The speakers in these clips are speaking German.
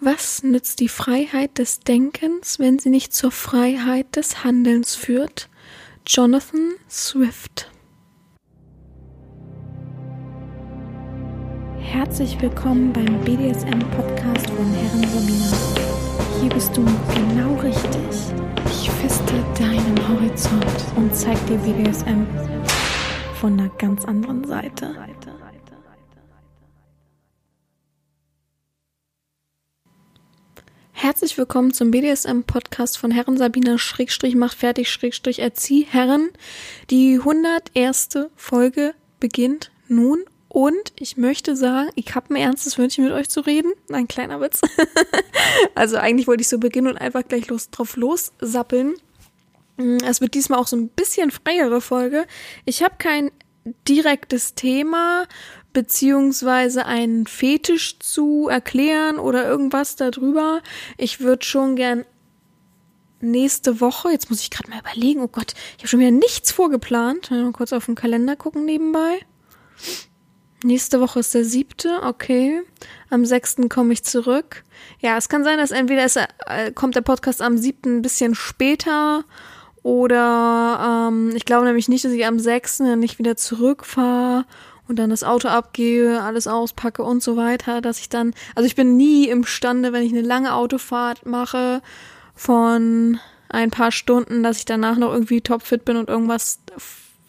Was nützt die Freiheit des Denkens, wenn sie nicht zur Freiheit des Handelns führt? Jonathan Swift Herzlich willkommen beim BDSM-Podcast von Herren Sabina. Hier bist du genau richtig. Ich feste deinen Horizont und zeig dir BDSM von einer ganz anderen Seite. Herzlich willkommen zum BDSM-Podcast von Herren Sabina Schrägstrich macht fertig Schrägstrich erzieh Herren. Die 101. Folge beginnt nun und ich möchte sagen, ich habe ein ernstes Wünschen mit euch zu reden. Ein kleiner Witz. also eigentlich wollte ich so beginnen und einfach gleich los, drauf lossappeln. Es wird diesmal auch so ein bisschen freiere Folge. Ich habe kein direktes Thema beziehungsweise einen Fetisch zu erklären oder irgendwas darüber. Ich würde schon gern nächste Woche, jetzt muss ich gerade mal überlegen, oh Gott, ich habe schon wieder nichts vorgeplant. Mal kurz auf den Kalender gucken nebenbei. Nächste Woche ist der siebte, okay. Am sechsten komme ich zurück. Ja, es kann sein, dass entweder es, äh, kommt der Podcast am siebten ein bisschen später oder ähm, ich glaube nämlich nicht, dass ich am sechsten nicht wieder zurückfahre und dann das Auto abgehe, alles auspacke und so weiter, dass ich dann, also ich bin nie imstande, wenn ich eine lange Autofahrt mache von ein paar Stunden, dass ich danach noch irgendwie topfit bin und irgendwas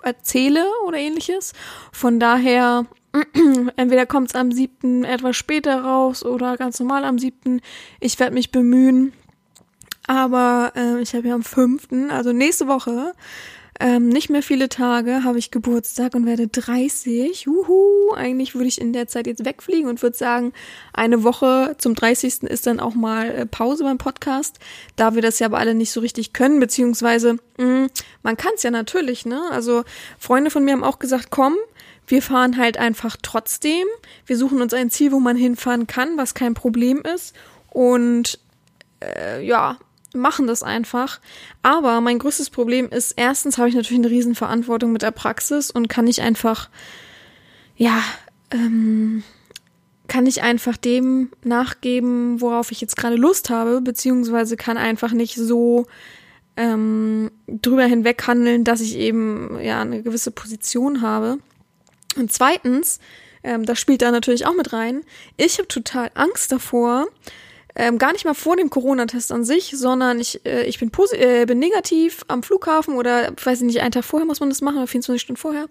erzähle oder ähnliches. Von daher, entweder kommt es am siebten etwas später raus oder ganz normal am siebten. Ich werde mich bemühen. Aber äh, ich habe ja am fünften, also nächste Woche, ähm, nicht mehr viele Tage habe ich Geburtstag und werde 30. Juhu, eigentlich würde ich in der Zeit jetzt wegfliegen und würde sagen, eine Woche zum 30. ist dann auch mal äh, Pause beim Podcast, da wir das ja aber alle nicht so richtig können, beziehungsweise mh, mm, man kann es ja natürlich, ne? Also Freunde von mir haben auch gesagt, komm, wir fahren halt einfach trotzdem. Wir suchen uns ein Ziel, wo man hinfahren kann, was kein Problem ist. Und äh, ja, machen das einfach. Aber mein größtes Problem ist, erstens habe ich natürlich eine Riesenverantwortung mit der Praxis und kann ich einfach, ja, ähm, kann ich einfach dem nachgeben, worauf ich jetzt gerade Lust habe, beziehungsweise kann einfach nicht so ähm, drüber hinweg handeln, dass ich eben ja eine gewisse Position habe. Und zweitens, ähm, das spielt da natürlich auch mit rein, ich habe total Angst davor, ähm, gar nicht mal vor dem Corona-Test an sich, sondern ich, äh, ich bin, äh, bin negativ am Flughafen oder, weiß ich nicht, einen Tag vorher muss man das machen oder 24 Stunden vorher,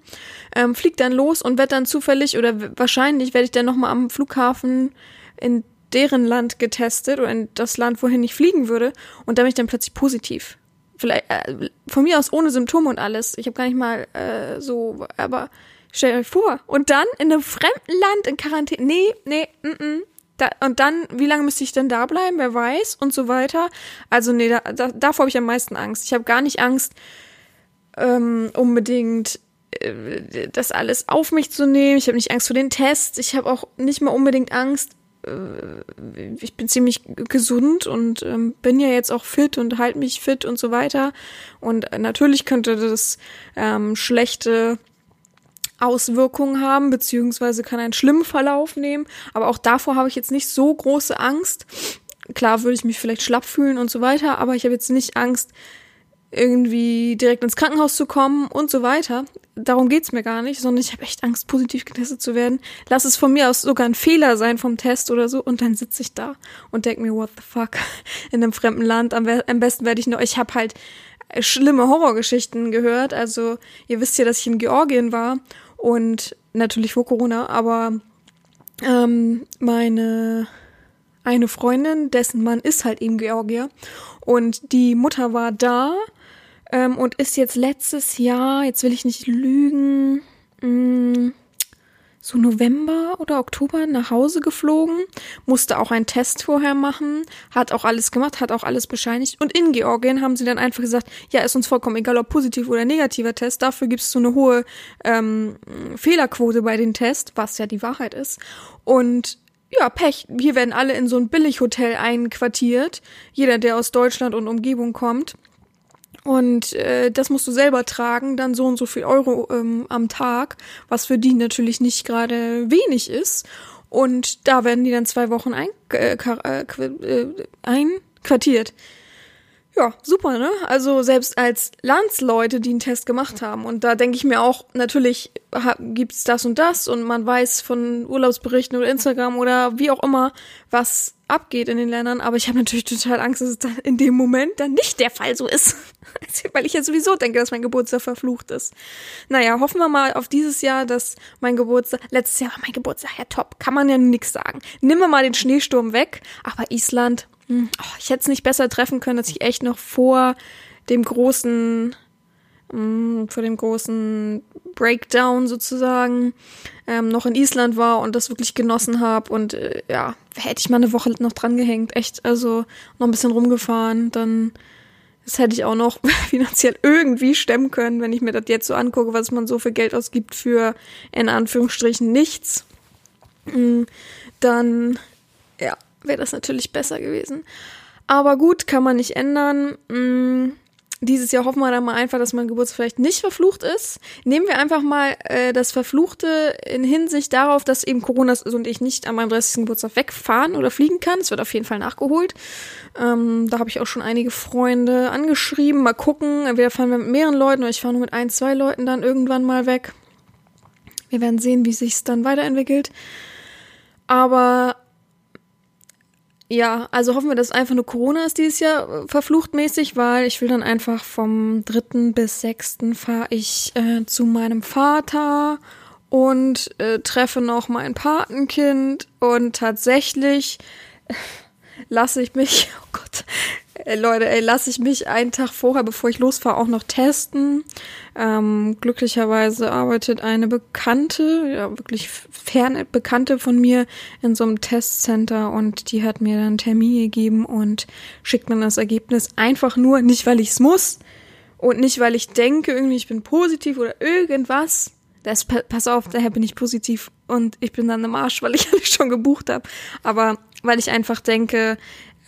ähm, fliegt dann los und werde dann zufällig oder wahrscheinlich werde ich dann nochmal am Flughafen in deren Land getestet oder in das Land, wohin ich fliegen würde und dann bin ich dann plötzlich positiv. Vielleicht äh, von mir aus ohne Symptome und alles. Ich habe gar nicht mal äh, so, aber stellt euch vor. Und dann in einem fremden Land in Quarantäne. Nee, nee, mm, mm. Da, und dann, wie lange müsste ich denn da bleiben? Wer weiß? Und so weiter. Also nee, da, da, davor habe ich am meisten Angst. Ich habe gar nicht Angst, ähm, unbedingt äh, das alles auf mich zu nehmen. Ich habe nicht Angst vor den Tests. Ich habe auch nicht mal unbedingt Angst. Äh, ich bin ziemlich gesund und ähm, bin ja jetzt auch fit und halte mich fit und so weiter. Und natürlich könnte das ähm, schlechte Auswirkungen haben, beziehungsweise kann einen schlimmen Verlauf nehmen. Aber auch davor habe ich jetzt nicht so große Angst. Klar würde ich mich vielleicht schlapp fühlen und so weiter, aber ich habe jetzt nicht Angst, irgendwie direkt ins Krankenhaus zu kommen und so weiter. Darum geht's mir gar nicht, sondern ich habe echt Angst, positiv getestet zu werden. Lass es von mir aus sogar ein Fehler sein vom Test oder so und dann sitze ich da und denk mir, what the fuck, in einem fremden Land. Am, am besten werde ich nur, ich habe halt schlimme Horrorgeschichten gehört. Also ihr wisst ja, dass ich in Georgien war und natürlich vor Corona, aber ähm, meine eine Freundin, dessen Mann ist halt eben Georgier und die Mutter war da ähm, und ist jetzt letztes Jahr, jetzt will ich nicht lügen, mh, mm, so November oder Oktober nach Hause geflogen, musste auch einen Test vorher machen, hat auch alles gemacht, hat auch alles bescheinigt. Und in Georgien haben sie dann einfach gesagt, ja, ist uns vollkommen egal, ob positiv oder negativer Test, dafür gibt es so eine hohe ähm, Fehlerquote bei den Tests, was ja die Wahrheit ist. Und ja, Pech. Hier werden alle in so ein Billighotel einquartiert. Jeder, der aus Deutschland und Umgebung kommt. Und äh, das musst du selber tragen, dann so und so viel Euro ähm, am Tag, was für die natürlich nicht gerade wenig ist. Und da werden die dann zwei Wochen ein, äh, äh, einquartiert. Ja, super, ne? Also selbst als Landsleute, die einen Test gemacht haben. Und da denke ich mir auch, natürlich gibt's das und das und man weiß von Urlaubsberichten oder Instagram oder wie auch immer, was abgeht in den Ländern. Aber ich habe natürlich total Angst, dass es dann in dem Moment dann nicht der Fall so ist. Weil ich ja sowieso denke, dass mein Geburtstag verflucht ist. Naja, hoffen wir mal auf dieses Jahr, dass mein Geburtstag, letztes Jahr war mein Geburtstag ja top, kann man ja nix sagen. Nimm wir mal den Schneesturm weg, aber Island, ich hätte es nicht besser treffen können, dass ich echt noch vor dem großen, mh, hm, vor dem großen Breakdown sozusagen ähm, noch in Island war und das wirklich genossen habe. Und äh, ja, hätte ich mal eine Woche noch dran gehängt, echt, also noch ein bisschen rumgefahren, dann das hätte ich auch noch finanziell irgendwie stemmen können, wenn ich mir das jetzt so angucke, was man so viel Geld ausgibt für in Anführungsstrichen nichts. Hm, dann, ja, wäre das natürlich besser gewesen. Aber gut, kann man nicht ändern. Hm, dieses Jahr hoffen wir dann mal einfach, dass mein Geburtstag vielleicht nicht verflucht ist. Nehmen wir einfach mal äh, das Verfluchte in Hinsicht darauf, dass eben Corona ist und ich nicht an meinem 30. Geburtstag wegfahren oder fliegen kann. Es wird auf jeden Fall nachgeholt. Ähm, da habe ich auch schon einige Freunde angeschrieben. Mal gucken. Entweder fahren wir mit mehreren Leuten oder ich fahre nur mit ein, zwei Leuten dann irgendwann mal weg. Wir werden sehen, wie sich's dann weiterentwickelt. Aber ja, also hoffen wir, dass einfach nur Corona ist dieses Jahr äh, verfluchtmäßig, weil ich will dann einfach vom dritten bis sechsten fahre ich äh, zu meinem Vater und äh, treffe noch mein Patenkind und tatsächlich äh, lasse ich mich, oh Gott, Ey, Leute, ey, lasse ich mich einen Tag vorher, bevor ich losfahre, auch noch testen. Ähm, glücklicherweise arbeitet eine Bekannte, ja wirklich fern Bekannte von mir in so einem Testcenter und die hat mir dann einen Termin gegeben und schickt mir das Ergebnis einfach nur, nicht weil ich es muss und nicht weil ich denke, irgendwie ich bin positiv oder irgendwas. Das, pass auf, daher bin ich positiv und ich bin dann im Arsch, weil ich alles schon gebucht habe. Aber weil ich einfach denke,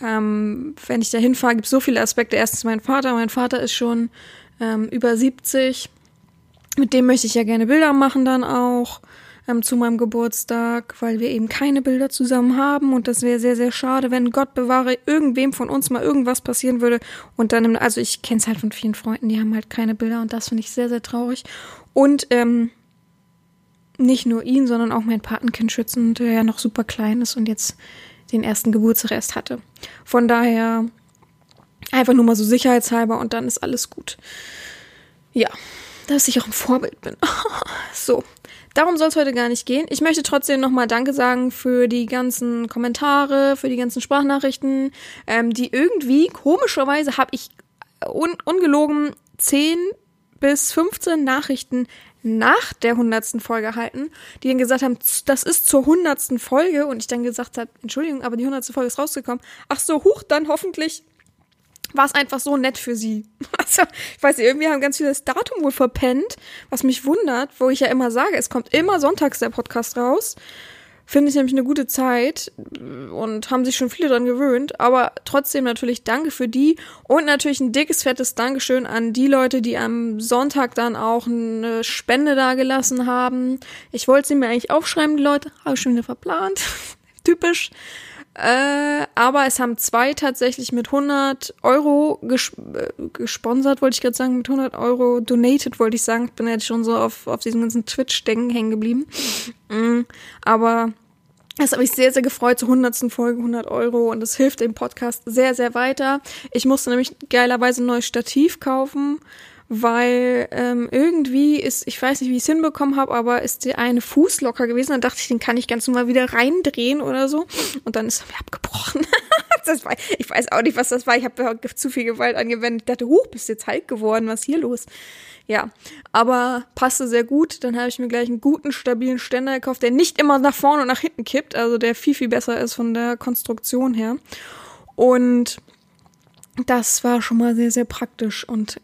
ähm, wenn ich da hinfahre, gibt es so viele Aspekte. Erstens mein Vater. Mein Vater ist schon ähm, über 70. Mit dem möchte ich ja gerne Bilder machen dann auch ähm, zu meinem Geburtstag, weil wir eben keine Bilder zusammen haben und das wäre sehr, sehr schade, wenn Gott bewahre, irgendwem von uns mal irgendwas passieren würde und dann, also ich kenne es halt von vielen Freunden, die haben halt keine Bilder und das finde ich sehr, sehr traurig. Und ähm, nicht nur ihn, sondern auch mein Patenkind schützen, der ja noch super klein ist und jetzt den ersten Geburtstag erst hatte. Von daher einfach nur mal so sicherheitshalber und dann ist alles gut. Ja, dass ich auch ein Vorbild bin. so, darum soll es heute gar nicht gehen. Ich möchte trotzdem nochmal Danke sagen für die ganzen Kommentare, für die ganzen Sprachnachrichten, ähm, die irgendwie, komischerweise habe ich un ungelogen 10 bis 15 Nachrichten nach der hundertsten Folge halten, die dann gesagt haben, das ist zur hundertsten Folge und ich dann gesagt habe, Entschuldigung, aber die hundertste Folge ist rausgekommen. Ach so, huch, dann hoffentlich war es einfach so nett für sie. Also, ich weiß nicht, irgendwie haben ganz viele das Datum wohl verpennt, was mich wundert, wo ich ja immer sage, es kommt immer sonntags der Podcast raus. Finde ich nämlich eine gute Zeit und haben sich schon viele dran gewöhnt. Aber trotzdem natürlich danke für die und natürlich ein dickes, fettes Dankeschön an die Leute, die am Sonntag dann auch eine Spende da gelassen haben. Ich wollte sie mir eigentlich aufschreiben, die Leute. Habe ich schon wieder verplant. Typisch. Äh, aber es haben zwei tatsächlich mit 100 Euro ges äh, gesponsert, wollte ich gerade sagen, mit 100 Euro donated, wollte ich sagen. Ich bin jetzt schon so auf, auf diesem ganzen Twitch-Denken hängen geblieben. Mm, aber das habe ich sehr, sehr gefreut zur hundertsten Folge, 100 Euro und das hilft dem Podcast sehr, sehr weiter. Ich musste nämlich geilerweise ein neues Stativ kaufen, weil ähm, irgendwie ist, ich weiß nicht, wie ich es hinbekommen habe, aber ist der eine Fuß locker gewesen. Dann dachte ich, den kann ich ganz normal wieder reindrehen oder so. Und dann ist er mir abgebrochen. war, ich weiß auch nicht, was das war. Ich habe zu viel Gewalt angewendet. Ich dachte, huch, bist jetzt halt geworden, was ist hier los? Ja, aber passte sehr gut. Dann habe ich mir gleich einen guten, stabilen Ständer gekauft, der nicht immer nach vorne und nach hinten kippt, also der viel, viel besser ist von der Konstruktion her. Und das war schon mal sehr, sehr praktisch und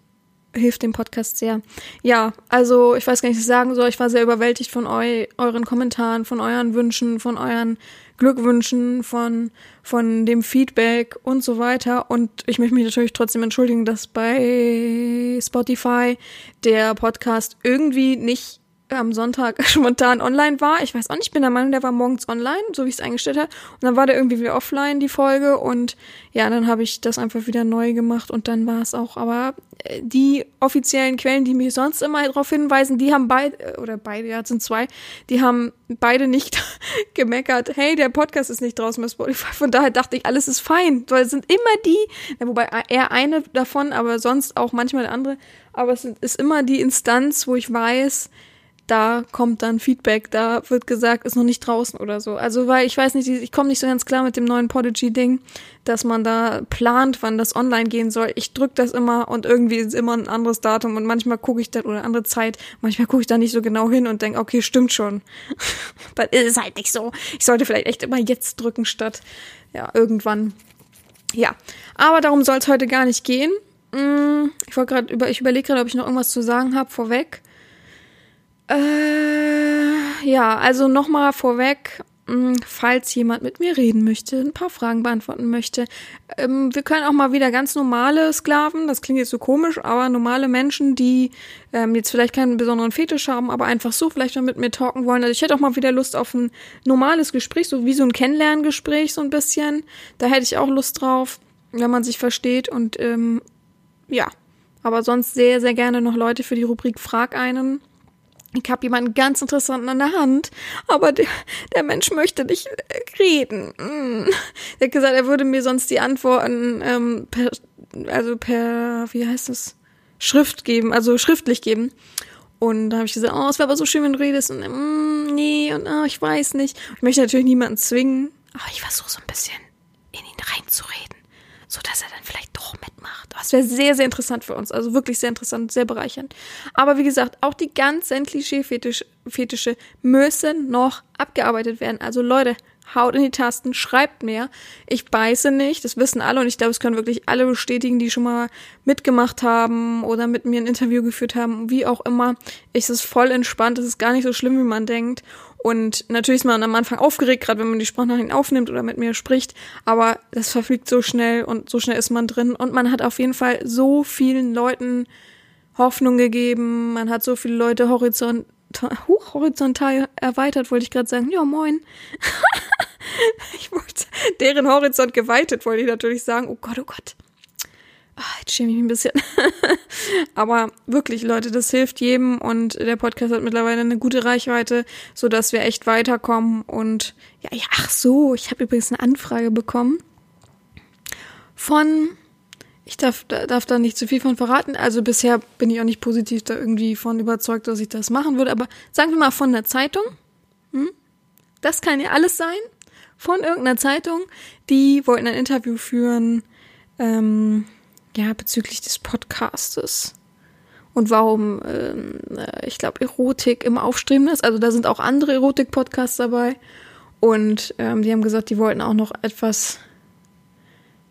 hilft dem Podcast sehr. Ja, also ich weiß gar nicht, was ich sagen soll. Ich war sehr überwältigt von eu euren Kommentaren, von euren Wünschen, von euren Glückwünschen, von, von dem Feedback und so weiter. Und ich möchte mich natürlich trotzdem entschuldigen, dass bei Spotify der Podcast irgendwie nicht am Sonntag spontan online war. Ich weiß auch nicht, ich bin der Meinung, der war morgens online, so wie ich es eingestellt habe. Und dann war der irgendwie wieder offline, die Folge. Und ja, dann habe ich das einfach wieder neu gemacht und dann war es auch. Aber äh, die offiziellen Quellen, die mich sonst immer darauf hinweisen, die haben beide, äh, oder beide, ja, sind zwei, die haben beide nicht gemeckert, hey, der Podcast ist nicht draußen bei Spotify. Von daher dachte ich, alles ist fein. Weil es sind immer die, ja, wobei er eine davon, aber sonst auch manchmal andere. Aber es ist immer die Instanz, wo ich weiß, da kommt dann Feedback, da wird gesagt, ist noch nicht draußen oder so. Also weil ich weiß nicht, ich komme nicht so ganz klar mit dem neuen Podigy-Ding, dass man da plant, wann das online gehen soll. Ich drück das immer und irgendwie ist immer ein anderes Datum und manchmal gucke ich dann oder andere Zeit, manchmal gucke ich da nicht so genau hin und denke, okay, stimmt schon. Dann ist es halt nicht so. Ich sollte vielleicht echt immer jetzt drücken statt ja irgendwann. Ja, aber darum soll es heute gar nicht gehen. Mm, ich wollte gerade über, ich überlege gerade, ob ich noch irgendwas zu sagen habe vorweg. Äh, ja, also nochmal vorweg, hm, falls jemand mit mir reden möchte, ein paar Fragen beantworten möchte. Ähm, wir können auch mal wieder ganz normale Sklaven, das klingt jetzt so komisch, aber normale Menschen, die ähm, jetzt vielleicht keinen besonderen Fetisch haben, aber einfach so vielleicht mal mit mir talken wollen. Also ich hätte auch mal wieder Lust auf ein normales Gespräch, so wie so ein Kennenlerngespräch so ein bisschen. Da hätte ich auch Lust drauf, wenn man sich versteht und ähm, ja. Aber sonst sehr, sehr gerne noch Leute für die Rubrik Frag einen ich habe jemanden ganz interessanten an der Hand, aber der, der Mensch möchte nicht reden. Mm. Er hat gesagt, er würde mir sonst die Antworten ähm, per, also per, wie heißt das, Schrift geben, also schriftlich geben. Und da habe ich gesagt, oh, es wäre aber so schön, wenn du redest. Und mm, nee, und oh, ich weiß nicht. Ich möchte natürlich niemanden zwingen, aber ich versuche so ein bisschen in ihn reinzureden so dass er dann vielleicht doch mitmacht. Das wäre sehr, sehr interessant für uns. Also wirklich sehr interessant, sehr bereichernd. Aber wie gesagt, auch die ganzen Klischee-Fetische müssen noch abgearbeitet werden. Also Leute, haut in die Tasten, schreibt mehr. Ich beiße nicht, das wissen alle und ich glaube, es können wirklich alle bestätigen, die schon mal mitgemacht haben oder mit mir ein Interview geführt haben, wie auch immer. Es ist voll entspannt, es ist gar nicht so schlimm, wie man denkt. Und natürlich ist man am Anfang aufgeregt, gerade wenn man die Sprachnachrichten aufnimmt oder mit mir spricht, aber das verfliegt so schnell und so schnell ist man drin. Und man hat auf jeden Fall so vielen Leuten Hoffnung gegeben, man hat so viele Leute horizont hoch, horizontal erweitert, wollte ich gerade sagen. Ja, moin. ich wollte deren Horizont geweitet, wollte ich natürlich sagen. Oh Gott, oh Gott. Ach, jetzt schäme ich mich ein bisschen. Aber wirklich, Leute, das hilft jedem und der Podcast hat mittlerweile eine gute Reichweite, so dass wir echt weiterkommen. Und ja, ja ach so, ich habe übrigens eine Anfrage bekommen von, ich darf, darf da nicht zu viel von verraten. Also bisher bin ich auch nicht positiv da irgendwie von überzeugt, dass ich das machen würde. Aber sagen wir mal von der Zeitung. Hm? Das kann ja alles sein. Von irgendeiner Zeitung. Die wollten ein Interview führen. Ähm, ja, bezüglich des Podcastes und warum, ähm, äh, ich glaube, Erotik im Aufstreben ist. Also da sind auch andere Erotik-Podcasts dabei. Und ähm, die haben gesagt, die wollten auch noch etwas,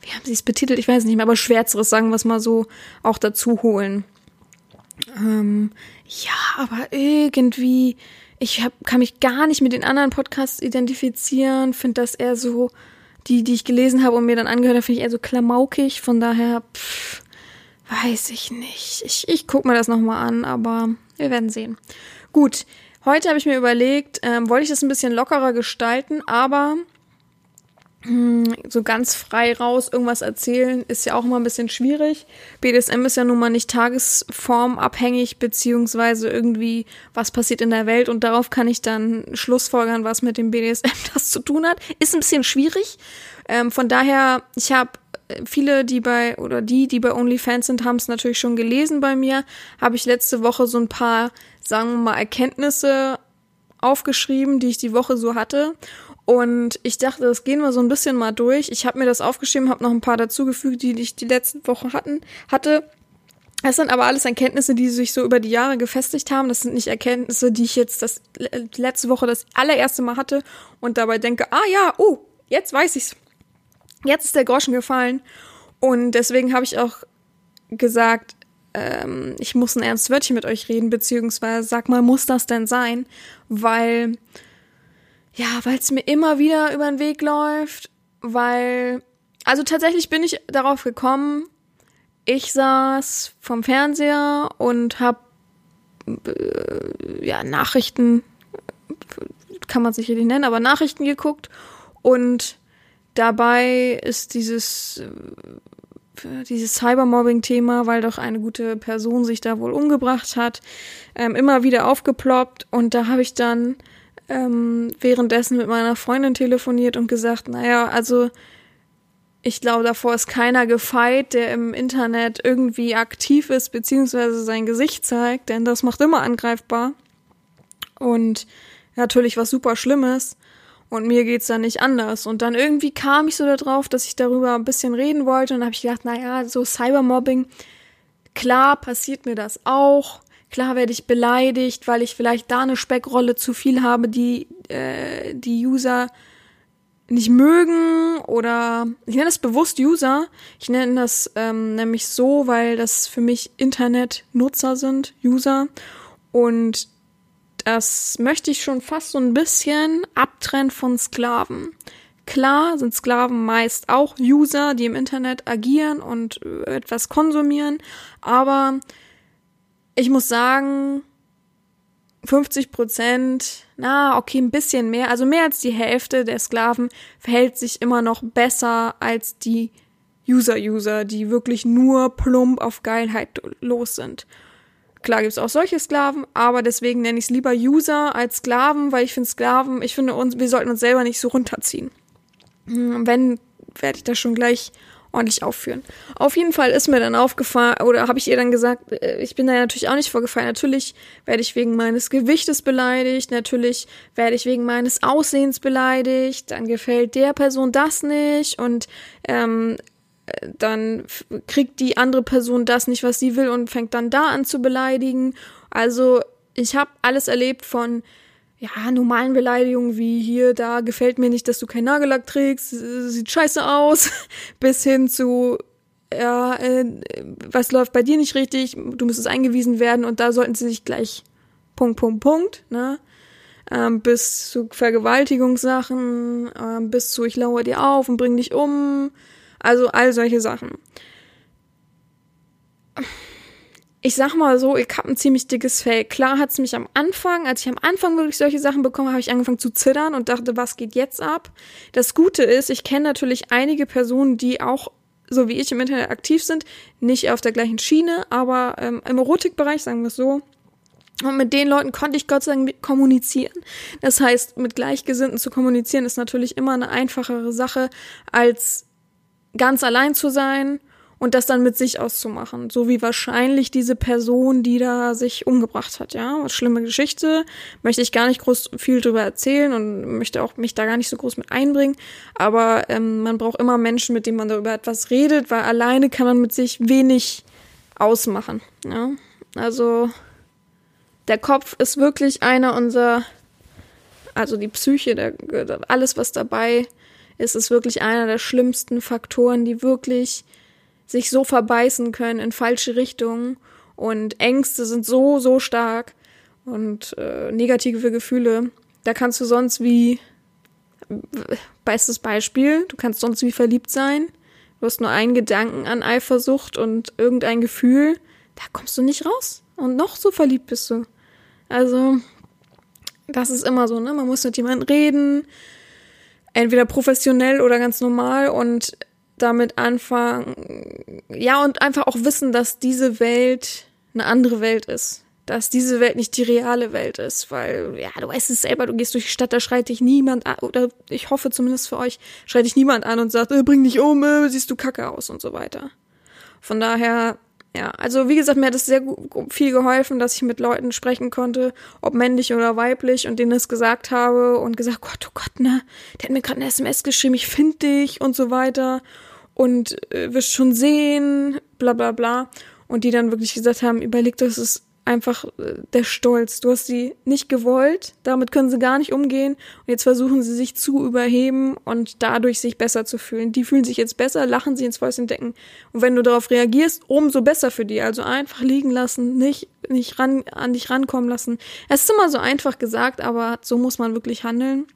wie haben sie es betitelt? Ich weiß nicht mehr, aber Schwärzeres, sagen wir es mal so, auch dazu holen. Ähm, ja, aber irgendwie, ich hab, kann mich gar nicht mit den anderen Podcasts identifizieren, finde das eher so die, die ich gelesen habe und mir dann angehört habe, finde ich eher so klamaukig. Von daher, pff, weiß ich nicht. Ich, ich gucke mir das nochmal an, aber wir werden sehen. Gut, heute habe ich mir überlegt, ähm, wollte ich das ein bisschen lockerer gestalten, aber so ganz frei raus irgendwas erzählen ist ja auch immer ein bisschen schwierig. BDSM ist ja nun mal nicht tagesformabhängig, beziehungsweise irgendwie, was passiert in der Welt und darauf kann ich dann schlussfolgern, was mit dem BDSM das zu tun hat. Ist ein bisschen schwierig. Ähm, von daher, ich habe äh, viele, die bei, oder die, die bei OnlyFans sind, haben es natürlich schon gelesen bei mir. Habe ich letzte Woche so ein paar, sagen wir mal, Erkenntnisse aufgeschrieben, die ich die Woche so hatte. Und ich dachte, das gehen wir so ein bisschen mal durch. Ich habe mir das aufgeschrieben, habe noch ein paar dazugefügt, die ich die letzten Wochen hatten, hatte. Das sind aber alles Erkenntnisse, die sich so über die Jahre gefestigt haben. Das sind nicht Erkenntnisse, die ich jetzt das letzte Woche das allererste Mal hatte und dabei denke, ah ja, oh, jetzt weiß ich's. Jetzt ist der Groschen gefallen. Und deswegen habe ich auch gesagt, ähm, ich muss ein ernstes Wörtchen mit euch reden, beziehungsweise sag mal, muss das denn sein? Weil ja, weil es mir immer wieder über den Weg läuft, weil, also tatsächlich bin ich darauf gekommen, ich saß vom Fernseher und hab äh, ja, Nachrichten, kann man sicherlich nennen, aber Nachrichten geguckt und dabei ist dieses äh, dieses Cybermobbing-Thema, weil doch eine gute Person sich da wohl umgebracht hat, ähm, immer wieder aufgeploppt und da habe ich dann ähm, währenddessen mit meiner Freundin telefoniert und gesagt, naja, also ich glaube, davor ist keiner gefeit, der im Internet irgendwie aktiv ist, beziehungsweise sein Gesicht zeigt, denn das macht immer angreifbar. Und natürlich was super Schlimmes. Und mir geht's dann nicht anders. Und dann irgendwie kam ich so darauf, dass ich darüber ein bisschen reden wollte. Und habe ich gedacht, naja, so Cybermobbing, klar passiert mir das auch. Klar werde ich beleidigt, weil ich vielleicht da eine Speckrolle zu viel habe, die äh, die User nicht mögen oder ich nenne das bewusst User. Ich nenne das ähm, nämlich so, weil das für mich Internetnutzer sind, User. Und das möchte ich schon fast so ein bisschen abtrennen von Sklaven. Klar sind Sklaven meist auch User, die im Internet agieren und äh, etwas konsumieren, aber ich muss sagen, 50 Prozent, na, okay, ein bisschen mehr, also mehr als die Hälfte der Sklaven verhält sich immer noch besser als die User-User, die wirklich nur plump auf Geilheit los sind. Klar gibt's auch solche Sklaven, aber deswegen nenne ich es lieber User als Sklaven, weil ich finde Sklaven, ich finde uns, wir sollten uns selber nicht so runterziehen. Hm, wenn, werde ich das schon gleich ordentlich aufführen. Auf jeden Fall ist mir dann aufgefallen, oder habe ich ihr dann gesagt, äh, ich bin da natürlich auch nicht vorgefallen. Natürlich werde ich wegen meines Gewichtes beleidigt, natürlich werde ich wegen meines Aussehens beleidigt, dann gefällt der Person das nicht und ähm, äh, dann kriegt die andere Person das nicht, was sie will und fängt dann da an zu beleidigen. Also ich habe alles erlebt von ja, normalen Beleidigungen wie hier, da gefällt mir nicht, dass du keinen Nagellack trägst, sieht scheiße aus, bis hin zu, ja, äh, was läuft bei dir nicht richtig, du müsstest eingewiesen werden und da sollten sie sich gleich Punkt, Punkt, Punkt, ne? Ähm, bis zu Vergewaltigungssachen, ähm, bis zu ich lauere dir auf und bring dich um, also all solche Sachen ich sag mal so, ich habe ein ziemlich dickes Fell. Klar hat's mich am Anfang, als ich am Anfang wirklich solche Sachen bekommen habe, ich angefangen zu zittern und dachte, was geht jetzt ab? Das Gute ist, ich kenne natürlich einige Personen, die auch so wie ich im Internet aktiv sind, nicht auf der gleichen Schiene, aber ähm, im Erotikbereich, sagen wir es so. Und mit den Leuten konnte ich Gott sei Dank kommunizieren. Das heißt, mit Gleichgesinnten zu kommunizieren ist natürlich immer eine einfachere Sache, als ganz allein zu sein und das dann mit sich auszumachen. So wie wahrscheinlich diese Person, die da sich umgebracht hat, ja. Schlimme Geschichte, möchte ich gar nicht groß viel drüber erzählen und möchte auch mich da gar nicht so groß mit einbringen. Aber ähm, man braucht immer Menschen, mit denen man darüber etwas redet, weil alleine kann man mit sich wenig ausmachen, ja. Also, der Kopf ist wirklich einer unserer, also die Psyche, der, alles was dabei ist, ist wirklich einer der schlimmsten Faktoren, die wirklich sich so verbeißen können in falsche Richtungen und Ängste sind so, so stark und äh, negative Gefühle. Da kannst du sonst wie, bestes Beispiel, du kannst sonst wie verliebt sein. Du hast nur einen Gedanken an Eifersucht und irgendein Gefühl, da kommst du nicht raus. Und noch so verliebt bist du. Also, das ist immer so, ne? Man muss mit jemandem reden, entweder professionell oder ganz normal und damit anfangen, ja, und einfach auch wissen, dass diese Welt eine andere Welt ist. Dass diese Welt nicht die reale Welt ist, weil, ja, du weißt es selber, du gehst durch die Stadt, da schreit dich niemand an, oder ich hoffe zumindest für euch, schreit dich niemand an und sagt, äh, bring dich um, äh, siehst du kacke aus und so weiter. Von daher, ja, also wie gesagt, mir hat es sehr viel geholfen, dass ich mit Leuten sprechen konnte, ob männlich oder weiblich, und denen das gesagt habe und gesagt, Gott, oh Gott, ne, der hat mir gerade eine SMS geschrieben, ich finde dich und so weiter und äh, wirst schon sehen, bla bla bla. Und die dann wirklich gesagt haben, überleg, das ist einfach äh, der Stolz. Du hast sie nicht gewollt, damit können sie gar nicht umgehen und jetzt versuchen sie sich zu überheben und dadurch sich besser zu fühlen. Die fühlen sich jetzt besser, lachen sie ins Fäustchen decken. Und wenn du darauf reagierst, umso besser für die. Also einfach liegen lassen, nicht, nicht ran, an dich rankommen lassen. Es ist immer so einfach gesagt, aber so muss man wirklich handeln.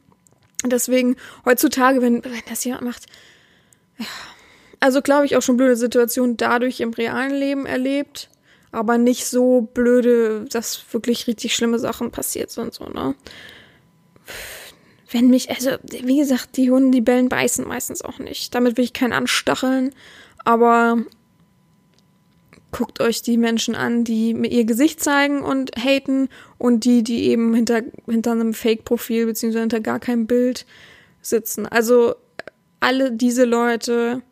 Deswegen heutzutage, wenn, wenn das jemand macht, ja, also glaube ich auch schon blöde Situationen dadurch im realen Leben erlebt. Aber nicht so blöde, dass wirklich richtig schlimme Sachen passiert sind, so, ne? Wenn mich, also, wie gesagt, die Hunde, die bellen, beißen meistens auch nicht. Damit will ich keinen anstacheln, aber guckt euch die Menschen an, die mir ihr Gesicht zeigen und haten und die, die eben hinter, hinter einem Fake-Profil beziehungsweise hinter gar keinem Bild sitzen. Also alle diese Leute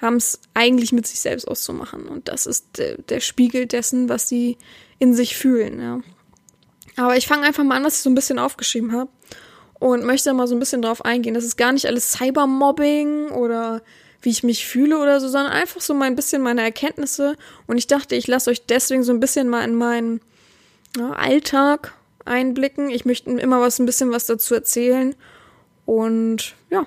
haben es eigentlich mit sich selbst auszumachen und das ist der, der Spiegel dessen, was sie in sich fühlen. Ja. Aber ich fange einfach mal an, was ich so ein bisschen aufgeschrieben habe und möchte mal so ein bisschen drauf eingehen. Das ist gar nicht alles Cybermobbing oder wie ich mich fühle oder so, sondern einfach so mal ein bisschen meine Erkenntnisse. Und ich dachte, ich lasse euch deswegen so ein bisschen mal in meinen ja, Alltag einblicken. Ich möchte immer was ein bisschen was dazu erzählen. Und ja,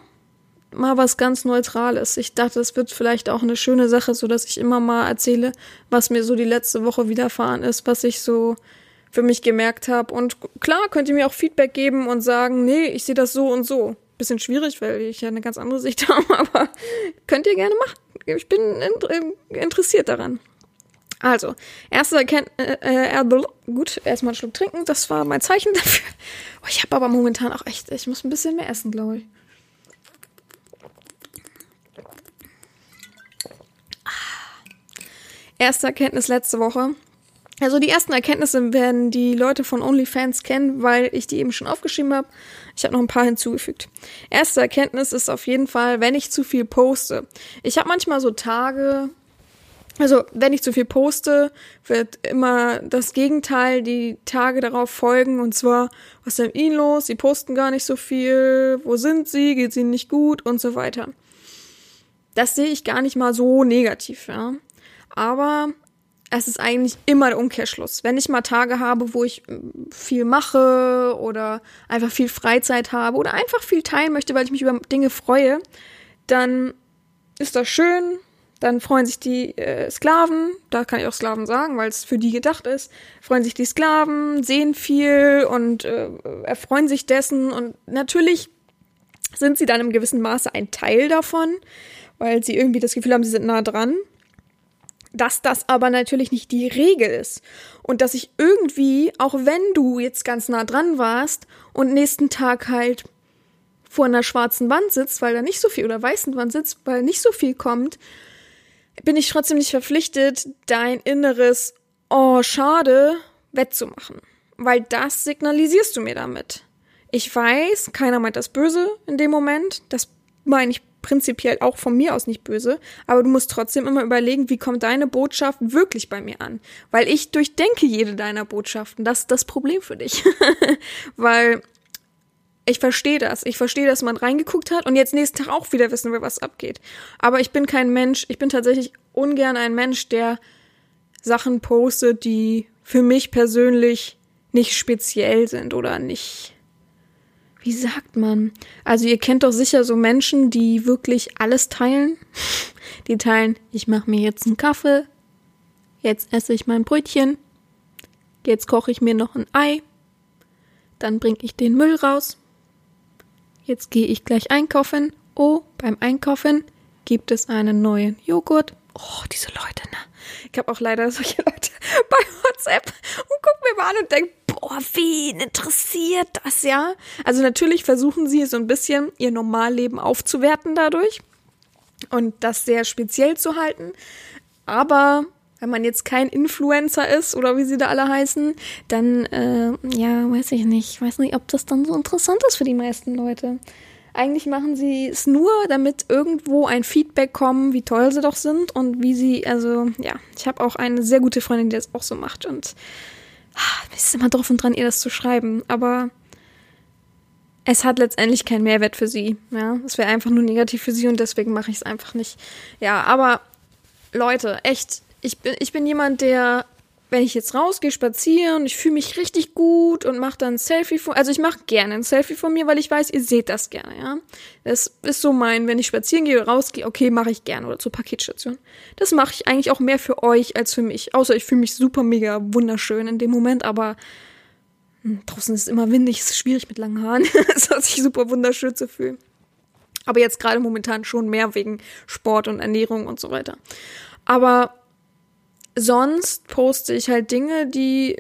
mal was ganz Neutrales. Ich dachte, es wird vielleicht auch eine schöne Sache, so dass ich immer mal erzähle, was mir so die letzte Woche widerfahren ist, was ich so für mich gemerkt habe. Und klar, könnt ihr mir auch Feedback geben und sagen, nee, ich sehe das so und so. Bisschen schwierig, weil ich ja eine ganz andere Sicht habe, aber könnt ihr gerne machen. Ich bin interessiert daran. Also, erste Erkenntnis, äh, äh, gut, erstmal einen Schluck trinken, das war mein Zeichen dafür. Oh, ich habe aber momentan auch echt, ich muss ein bisschen mehr essen, glaube ich. Erste Erkenntnis letzte Woche. Also die ersten Erkenntnisse werden die Leute von OnlyFans kennen, weil ich die eben schon aufgeschrieben habe. Ich habe noch ein paar hinzugefügt. Erste Erkenntnis ist auf jeden Fall, wenn ich zu viel poste. Ich habe manchmal so Tage, also wenn ich zu viel poste, wird immer das Gegenteil die Tage darauf folgen. Und zwar, was ist denn ihnen los? Sie posten gar nicht so viel. Wo sind sie? Geht ihnen nicht gut? Und so weiter. Das sehe ich gar nicht mal so negativ, ja. Aber es ist eigentlich immer der Umkehrschluss. Wenn ich mal Tage habe, wo ich äh, viel mache oder einfach viel Freizeit habe oder einfach viel teilen möchte, weil ich mich über Dinge freue, dann ist das schön. Dann freuen sich die äh, Sklaven, da kann ich auch Sklaven sagen, weil es für die gedacht ist, freuen sich die Sklaven, sehen viel und äh, erfreuen sich dessen. Und natürlich sind sie dann im gewissen Maße ein Teil davon, weil sie irgendwie das Gefühl haben, sie sind nah dran dass das aber natürlich nicht die Regel ist. Und dass ich irgendwie, auch wenn du jetzt ganz nah dran warst und nächsten Tag halt vor einer schwarzen Wand sitzt, weil da nicht so viel oder weißen Wand sitzt, weil nicht so viel kommt, bin ich trotzdem nicht verpflichtet, dein inneres Oh, schade wettzumachen, weil das signalisierst du mir damit. Ich weiß, keiner meint das böse in dem Moment, das meine ich prinzipiell auch von mir aus nicht böse, aber du musst trotzdem immer überlegen, wie kommt deine Botschaft wirklich bei mir an? Weil ich durchdenke jede deiner Botschaften. Das ist das Problem für dich. Weil ich verstehe das. Ich verstehe, dass man reingeguckt hat und jetzt nächsten Tag auch wieder wissen will, was abgeht. Aber ich bin kein Mensch, ich bin tatsächlich ungern ein Mensch, der Sachen postet, die für mich persönlich nicht speziell sind oder nicht wie sagt man? Also ihr kennt doch sicher so Menschen, die wirklich alles teilen. Die teilen, ich mache mir jetzt einen Kaffee, jetzt esse ich mein Brötchen, jetzt koche ich mir noch ein Ei, dann bringe ich den Müll raus, jetzt gehe ich gleich einkaufen. Oh, beim Einkaufen gibt es einen neuen Joghurt. Oh, diese Leute, ne? Ich habe auch leider solche Leute bei WhatsApp und guck mir mal an und denk, boah, wen interessiert das, ja? Also natürlich versuchen sie so ein bisschen ihr Normalleben aufzuwerten dadurch und das sehr speziell zu halten. Aber wenn man jetzt kein Influencer ist oder wie sie da alle heißen, dann, äh, ja, weiß ich nicht. Weiß nicht, ob das dann so interessant ist für die meisten Leute. Eigentlich machen sie es nur, damit irgendwo ein Feedback kommt, wie toll sie doch sind und wie sie, also ja, ich habe auch eine sehr gute Freundin, die das auch so macht und es ist immer drauf und dran, ihr das zu schreiben, aber es hat letztendlich keinen Mehrwert für sie. Ja, es wäre einfach nur negativ für sie und deswegen mache ich es einfach nicht. Ja, aber Leute, echt, ich bin, ich bin jemand, der wenn ich jetzt rausgehe, spazieren, ich fühle mich richtig gut und mache dann ein Selfie von, also ich mache gerne ein Selfie von mir, weil ich weiß, ihr seht das gerne, ja. Das ist so mein, wenn ich spazieren gehe, rausgehe, okay, mache ich gerne oder zur Paketstation. Das mache ich eigentlich auch mehr für euch als für mich. Außer ich fühle mich super mega wunderschön in dem Moment, aber hm, draußen ist es immer windig, es ist schwierig mit langen Haaren. es hat sich super wunderschön zu fühlen. Aber jetzt gerade momentan schon mehr wegen Sport und Ernährung und so weiter. Aber sonst poste ich halt Dinge, die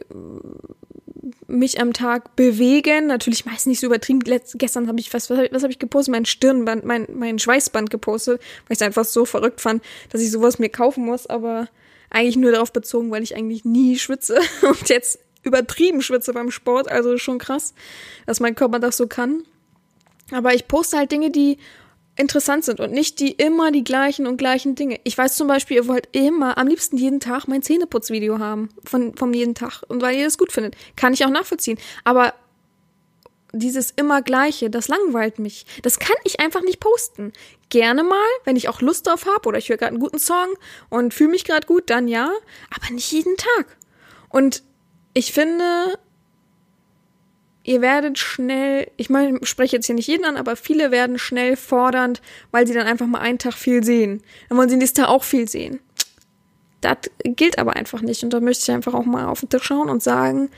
mich am Tag bewegen. Natürlich meist nicht so übertrieben. Letzt, gestern habe ich, was, was, habe ich gepostet? Mein Stirnband, mein, mein Schweißband gepostet, weil ich es einfach so verrückt fand, dass ich sowas mir kaufen muss, aber eigentlich nur darauf bezogen, weil ich eigentlich nie schwitze und jetzt übertrieben schwitze beim Sport. Also schon krass, dass mein Körper das so kann. Aber ich poste halt Dinge, die interessant sind und nicht die immer die gleichen und gleichen Dinge. Ich weiß zum Beispiel, ihr wollt immer am liebsten jeden Tag mein Zähneputzvideo haben von, vom jeden Tag und weil ihr das gut findet. Kann ich auch nachvollziehen. Aber dieses immer Gleiche, das langweilt mich. Das kann ich einfach nicht posten. Gerne mal, wenn ich auch Lust drauf habe oder ich höre gerade einen guten Song und fühle mich gerade gut, dann ja, aber nicht jeden Tag. Und ich finde, ihr werdet schnell, ich meine, ich spreche jetzt hier nicht jeden an, aber viele werden schnell fordernd, weil sie dann einfach mal einen Tag viel sehen. Dann wollen sie nächsten Tag auch viel sehen. Das gilt aber einfach nicht. Und da möchte ich einfach auch mal auf den Tisch schauen und sagen,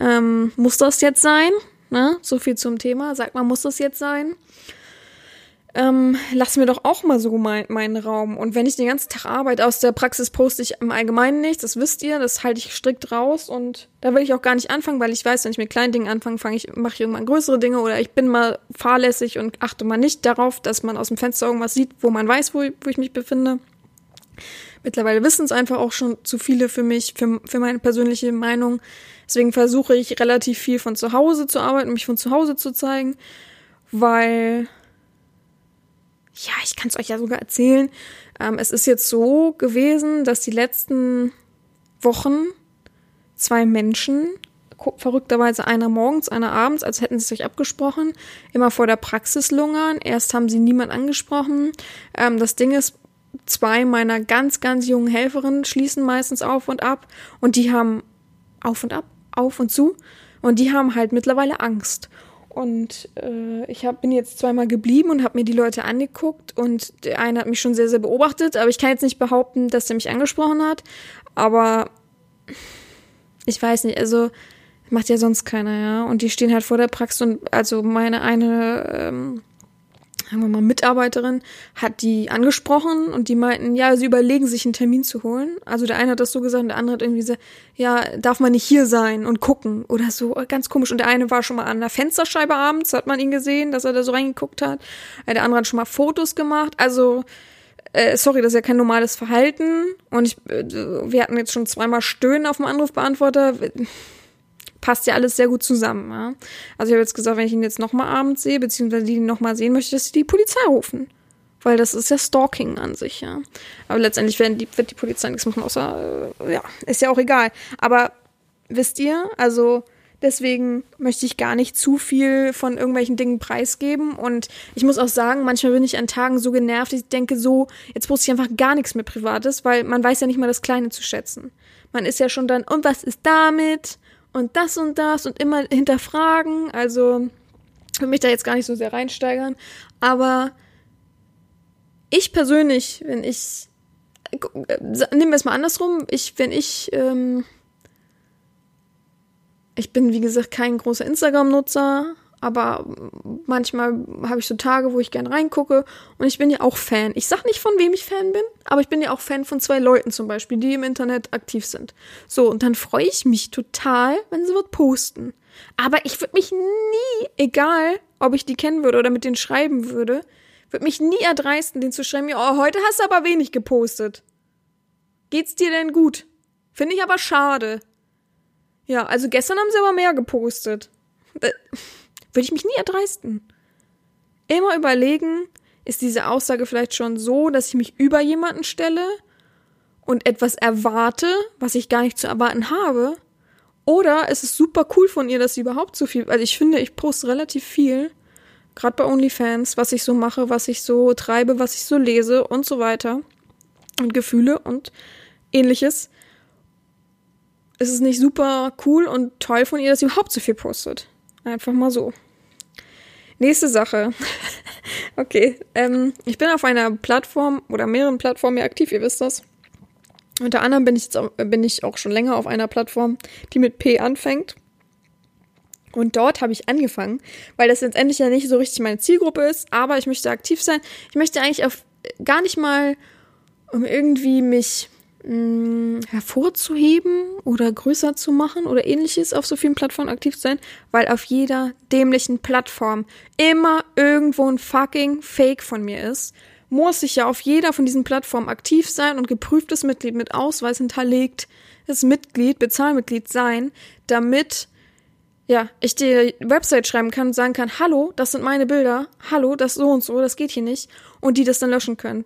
ähm, muss das jetzt sein? Ne? So viel zum Thema. Sagt mal, muss das jetzt sein? Ähm, lass mir doch auch mal so mein, meinen Raum. Und wenn ich den ganzen Tag arbeite, aus der Praxis poste ich im Allgemeinen nichts, das wisst ihr, das halte ich strikt raus und da will ich auch gar nicht anfangen, weil ich weiß, wenn ich mit kleinen Dingen anfange, fange ich, mache ich irgendwann größere Dinge oder ich bin mal fahrlässig und achte mal nicht darauf, dass man aus dem Fenster irgendwas sieht, wo man weiß, wo, wo ich mich befinde. Mittlerweile wissen es einfach auch schon zu viele für mich, für, für meine persönliche Meinung. Deswegen versuche ich relativ viel von zu Hause zu arbeiten, mich von zu Hause zu zeigen, weil ja, ich kann es euch ja sogar erzählen. Ähm, es ist jetzt so gewesen, dass die letzten Wochen zwei Menschen, verrückterweise einer morgens, einer abends, als hätten sie sich abgesprochen, immer vor der Praxis lungern. Erst haben sie niemand angesprochen. Ähm, das Ding ist, zwei meiner ganz, ganz jungen Helferinnen schließen meistens auf und ab und die haben auf und ab, auf und zu und die haben halt mittlerweile Angst. Und äh, ich hab, bin jetzt zweimal geblieben und habe mir die Leute angeguckt und der eine hat mich schon sehr, sehr beobachtet, aber ich kann jetzt nicht behaupten, dass er mich angesprochen hat. Aber ich weiß nicht, also macht ja sonst keiner, ja. Und die stehen halt vor der Praxis und also meine eine ähm, sagen wir mal, Mitarbeiterin hat die angesprochen und die meinten, ja, sie überlegen sich einen Termin zu holen. Also der eine hat das so gesagt und der andere hat irgendwie so, ja, darf man nicht hier sein und gucken oder so, ganz komisch. Und der eine war schon mal an der Fensterscheibe abends, hat man ihn gesehen, dass er da so reingeguckt hat. Der andere hat schon mal Fotos gemacht. Also, äh, sorry, das ist ja kein normales Verhalten. Und ich, äh, wir hatten jetzt schon zweimal Stöhnen auf dem Anrufbeantworter passt ja alles sehr gut zusammen. Ja? Also ich habe jetzt gesagt, wenn ich ihn jetzt nochmal abends sehe, beziehungsweise die ihn nochmal sehen möchte, dass sie die Polizei rufen. Weil das ist ja Stalking an sich, ja. Aber letztendlich werden die, wird die Polizei nichts machen, außer, äh, ja, ist ja auch egal. Aber wisst ihr, also Deswegen möchte ich gar nicht zu viel von irgendwelchen Dingen preisgeben. Und ich muss auch sagen, manchmal bin ich an Tagen so genervt, ich denke so, jetzt poste ich einfach gar nichts mehr Privates, weil man weiß ja nicht mal das Kleine zu schätzen. Man ist ja schon dann, und was ist damit? Und das und das und immer hinterfragen. Also will mich da jetzt gar nicht so sehr reinsteigern. Aber ich persönlich, wenn ich, nehmen wir es mal andersrum, ich, wenn ich, ähm, ich bin wie gesagt kein großer Instagram-Nutzer, aber manchmal habe ich so Tage, wo ich gern reingucke und ich bin ja auch Fan. Ich sag nicht, von wem ich Fan bin, aber ich bin ja auch Fan von zwei Leuten zum Beispiel, die im Internet aktiv sind. So, und dann freue ich mich total, wenn sie was posten. Aber ich würde mich nie, egal ob ich die kennen würde oder mit denen schreiben würde, würde mich nie erdreisten, denen zu schreiben, oh, heute hast du aber wenig gepostet. Geht's dir denn gut? Finde ich aber schade. Ja, also gestern haben sie aber mehr gepostet. Würde ich mich nie erdreisten. Immer überlegen, ist diese Aussage vielleicht schon so, dass ich mich über jemanden stelle und etwas erwarte, was ich gar nicht zu erwarten habe? Oder ist es super cool von ihr, dass sie überhaupt so viel, also ich finde, ich poste relativ viel, gerade bei OnlyFans, was ich so mache, was ich so treibe, was ich so lese und so weiter und Gefühle und ähnliches. Ist es nicht super cool und toll von ihr, dass sie überhaupt so viel postet? Einfach mal so. Nächste Sache. okay, ähm, ich bin auf einer Plattform oder mehreren Plattformen aktiv, ihr wisst das. Unter anderem bin ich, jetzt auch, bin ich auch schon länger auf einer Plattform, die mit P anfängt. Und dort habe ich angefangen, weil das letztendlich ja nicht so richtig meine Zielgruppe ist, aber ich möchte aktiv sein. Ich möchte eigentlich auf gar nicht mal um irgendwie mich mh, hervorzuheben oder größer zu machen oder ähnliches auf so vielen Plattformen aktiv zu sein, weil auf jeder dämlichen Plattform immer irgendwo ein fucking Fake von mir ist, muss ich ja auf jeder von diesen Plattformen aktiv sein und geprüftes Mitglied mit Ausweis hinterlegt, das Mitglied, Bezahlmitglied sein, damit ja, ich die Website schreiben kann und sagen kann, hallo, das sind meine Bilder, hallo, das so und so, das geht hier nicht und die das dann löschen können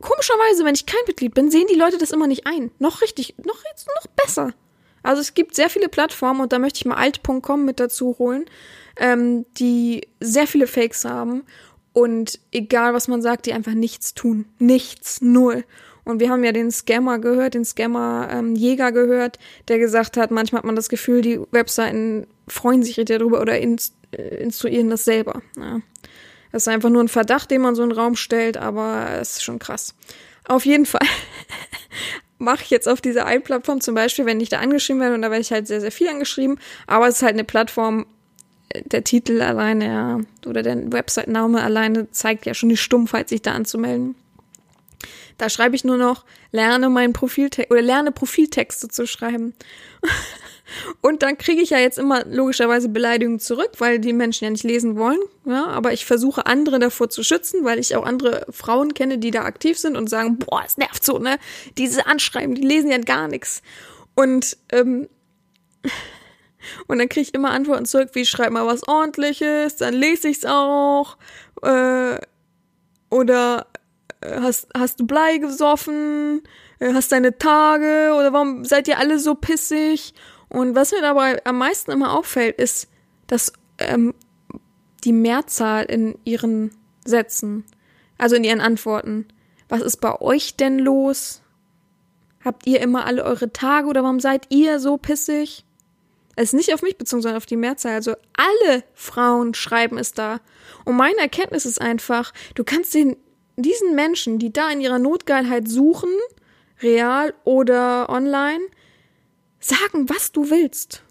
komischerweise, wenn ich kein Mitglied bin, sehen die Leute das immer nicht ein. Noch richtig, noch jetzt noch besser. Also es gibt sehr viele Plattformen und da möchte ich mal alt.com mit dazu holen, ähm, die sehr viele Fakes haben und egal was man sagt, die einfach nichts tun. Nichts, null. Und wir haben ja den Scammer gehört, den Scammer ähm, gehört, der gesagt hat, manchmal hat man das Gefühl, die Webseiten freuen sich richtig darüber oder inst äh, instruieren das selber. Ja. Das ist einfach nur ein Verdacht, den man so in den Raum stellt, aber es ist schon krass. Auf jeden Fall mache ich jetzt auf dieser einen Plattform zum Beispiel, wenn ich da angeschrieben werde, und da werde ich halt sehr, sehr viel angeschrieben, aber es ist halt eine Plattform, äh, der Titel alleine ja, oder der Website-Name alleine zeigt ja schon die Stumpfheit, sich da anzumelden. Da schreibe ich nur noch, lerne meinen Profiltext oder lerne Profiltexte zu schreiben. Und dann kriege ich ja jetzt immer logischerweise Beleidigungen zurück, weil die Menschen ja nicht lesen wollen. Ja, aber ich versuche andere davor zu schützen, weil ich auch andere Frauen kenne, die da aktiv sind und sagen, boah, es nervt so, ne? Diese Anschreiben, die lesen ja gar nichts. Und ähm, und dann kriege ich immer Antworten zurück, wie schreib mal was ordentliches, dann lese ich's auch. Äh, oder äh, hast, hast du Blei gesoffen? Äh, hast deine Tage? Oder warum seid ihr alle so pissig? Und was mir dabei am meisten immer auffällt, ist, dass ähm, die Mehrzahl in ihren Sätzen, also in ihren Antworten, was ist bei euch denn los? Habt ihr immer alle eure Tage oder warum seid ihr so pissig? Es ist nicht auf mich bezogen, sondern auf die Mehrzahl. Also alle Frauen schreiben es da. Und meine Erkenntnis ist einfach, du kannst den, diesen Menschen, die da in ihrer Notgeilheit suchen, real oder online, sagen, was du willst.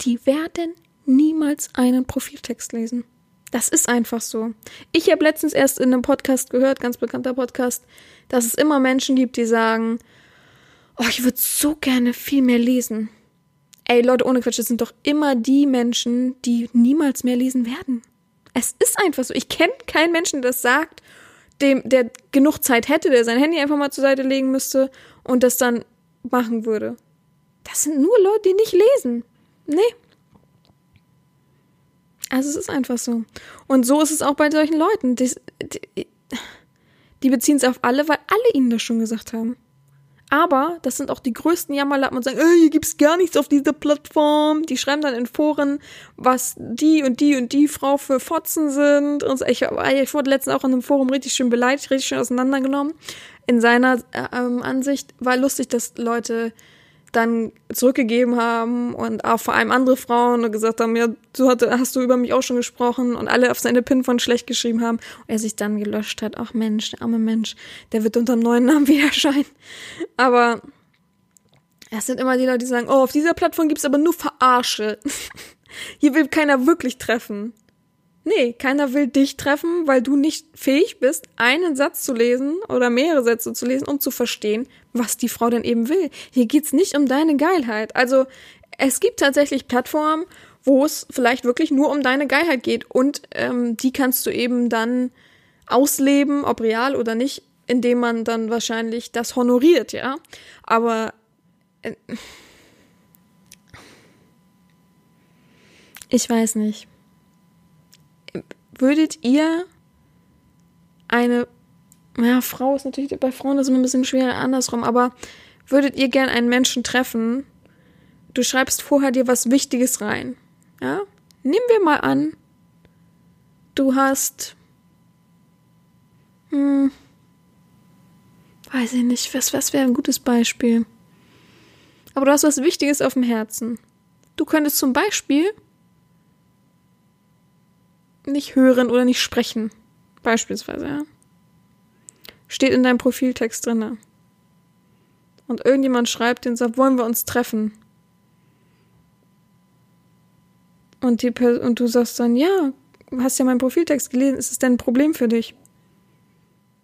Die werden niemals einen Profiltext lesen. Das ist einfach so. Ich habe letztens erst in einem Podcast gehört, ganz bekannter Podcast, dass es immer Menschen gibt, die sagen, oh, ich würde so gerne viel mehr lesen. Ey, Leute, ohne Quatsch, das sind doch immer die Menschen, die niemals mehr lesen werden. Es ist einfach so. Ich kenne keinen Menschen, der das sagt, dem, der genug Zeit hätte, der sein Handy einfach mal zur Seite legen müsste und das dann machen würde. Das sind nur Leute, die nicht lesen. Nee. Also es ist einfach so. Und so ist es auch bei solchen Leuten. Die, die, die beziehen es auf alle, weil alle ihnen das schon gesagt haben. Aber das sind auch die größten Jammerlappen und sagen, hier gibt's gar nichts auf dieser Plattform. Die schreiben dann in Foren, was die und die und die Frau für Fotzen sind. Und ich, ich wurde letztens auch in einem Forum richtig schön beleidigt, richtig schön auseinandergenommen. In seiner äh, ähm, Ansicht war lustig, dass Leute dann zurückgegeben haben und auch vor allem andere Frauen gesagt haben, ja, du hatte, hast du über mich auch schon gesprochen und alle auf seine Pin von schlecht geschrieben haben und er sich dann gelöscht hat. Ach Mensch, der arme Mensch, der wird unter einem neuen Namen wieder erscheinen. Aber es sind immer die Leute, die sagen, oh, auf dieser Plattform gibt's aber nur Verarsche. Hier will keiner wirklich treffen. Nee, keiner will dich treffen, weil du nicht fähig bist, einen Satz zu lesen oder mehrere Sätze zu lesen, um zu verstehen, was die Frau denn eben will. Hier geht's nicht um deine Geilheit. Also es gibt tatsächlich Plattformen, wo es vielleicht wirklich nur um deine Geilheit geht und ähm, die kannst du eben dann ausleben, ob real oder nicht, indem man dann wahrscheinlich das honoriert, ja. Aber äh, ich weiß nicht würdet ihr eine, ja, Frau ist natürlich, bei Frauen ist immer ein bisschen schwerer andersrum, aber würdet ihr gern einen Menschen treffen? Du schreibst vorher dir was Wichtiges rein. Ja? Nehmen wir mal an, du hast, hm, weiß ich nicht, was, was wäre ein gutes Beispiel? Aber du hast was Wichtiges auf dem Herzen. Du könntest zum Beispiel nicht hören oder nicht sprechen. Beispielsweise, ja. Steht in deinem Profiltext drinne. Und irgendjemand schreibt den sagt, wollen wir uns treffen? Und, die und du sagst dann, ja, hast ja meinen Profiltext gelesen, ist es denn ein Problem für dich?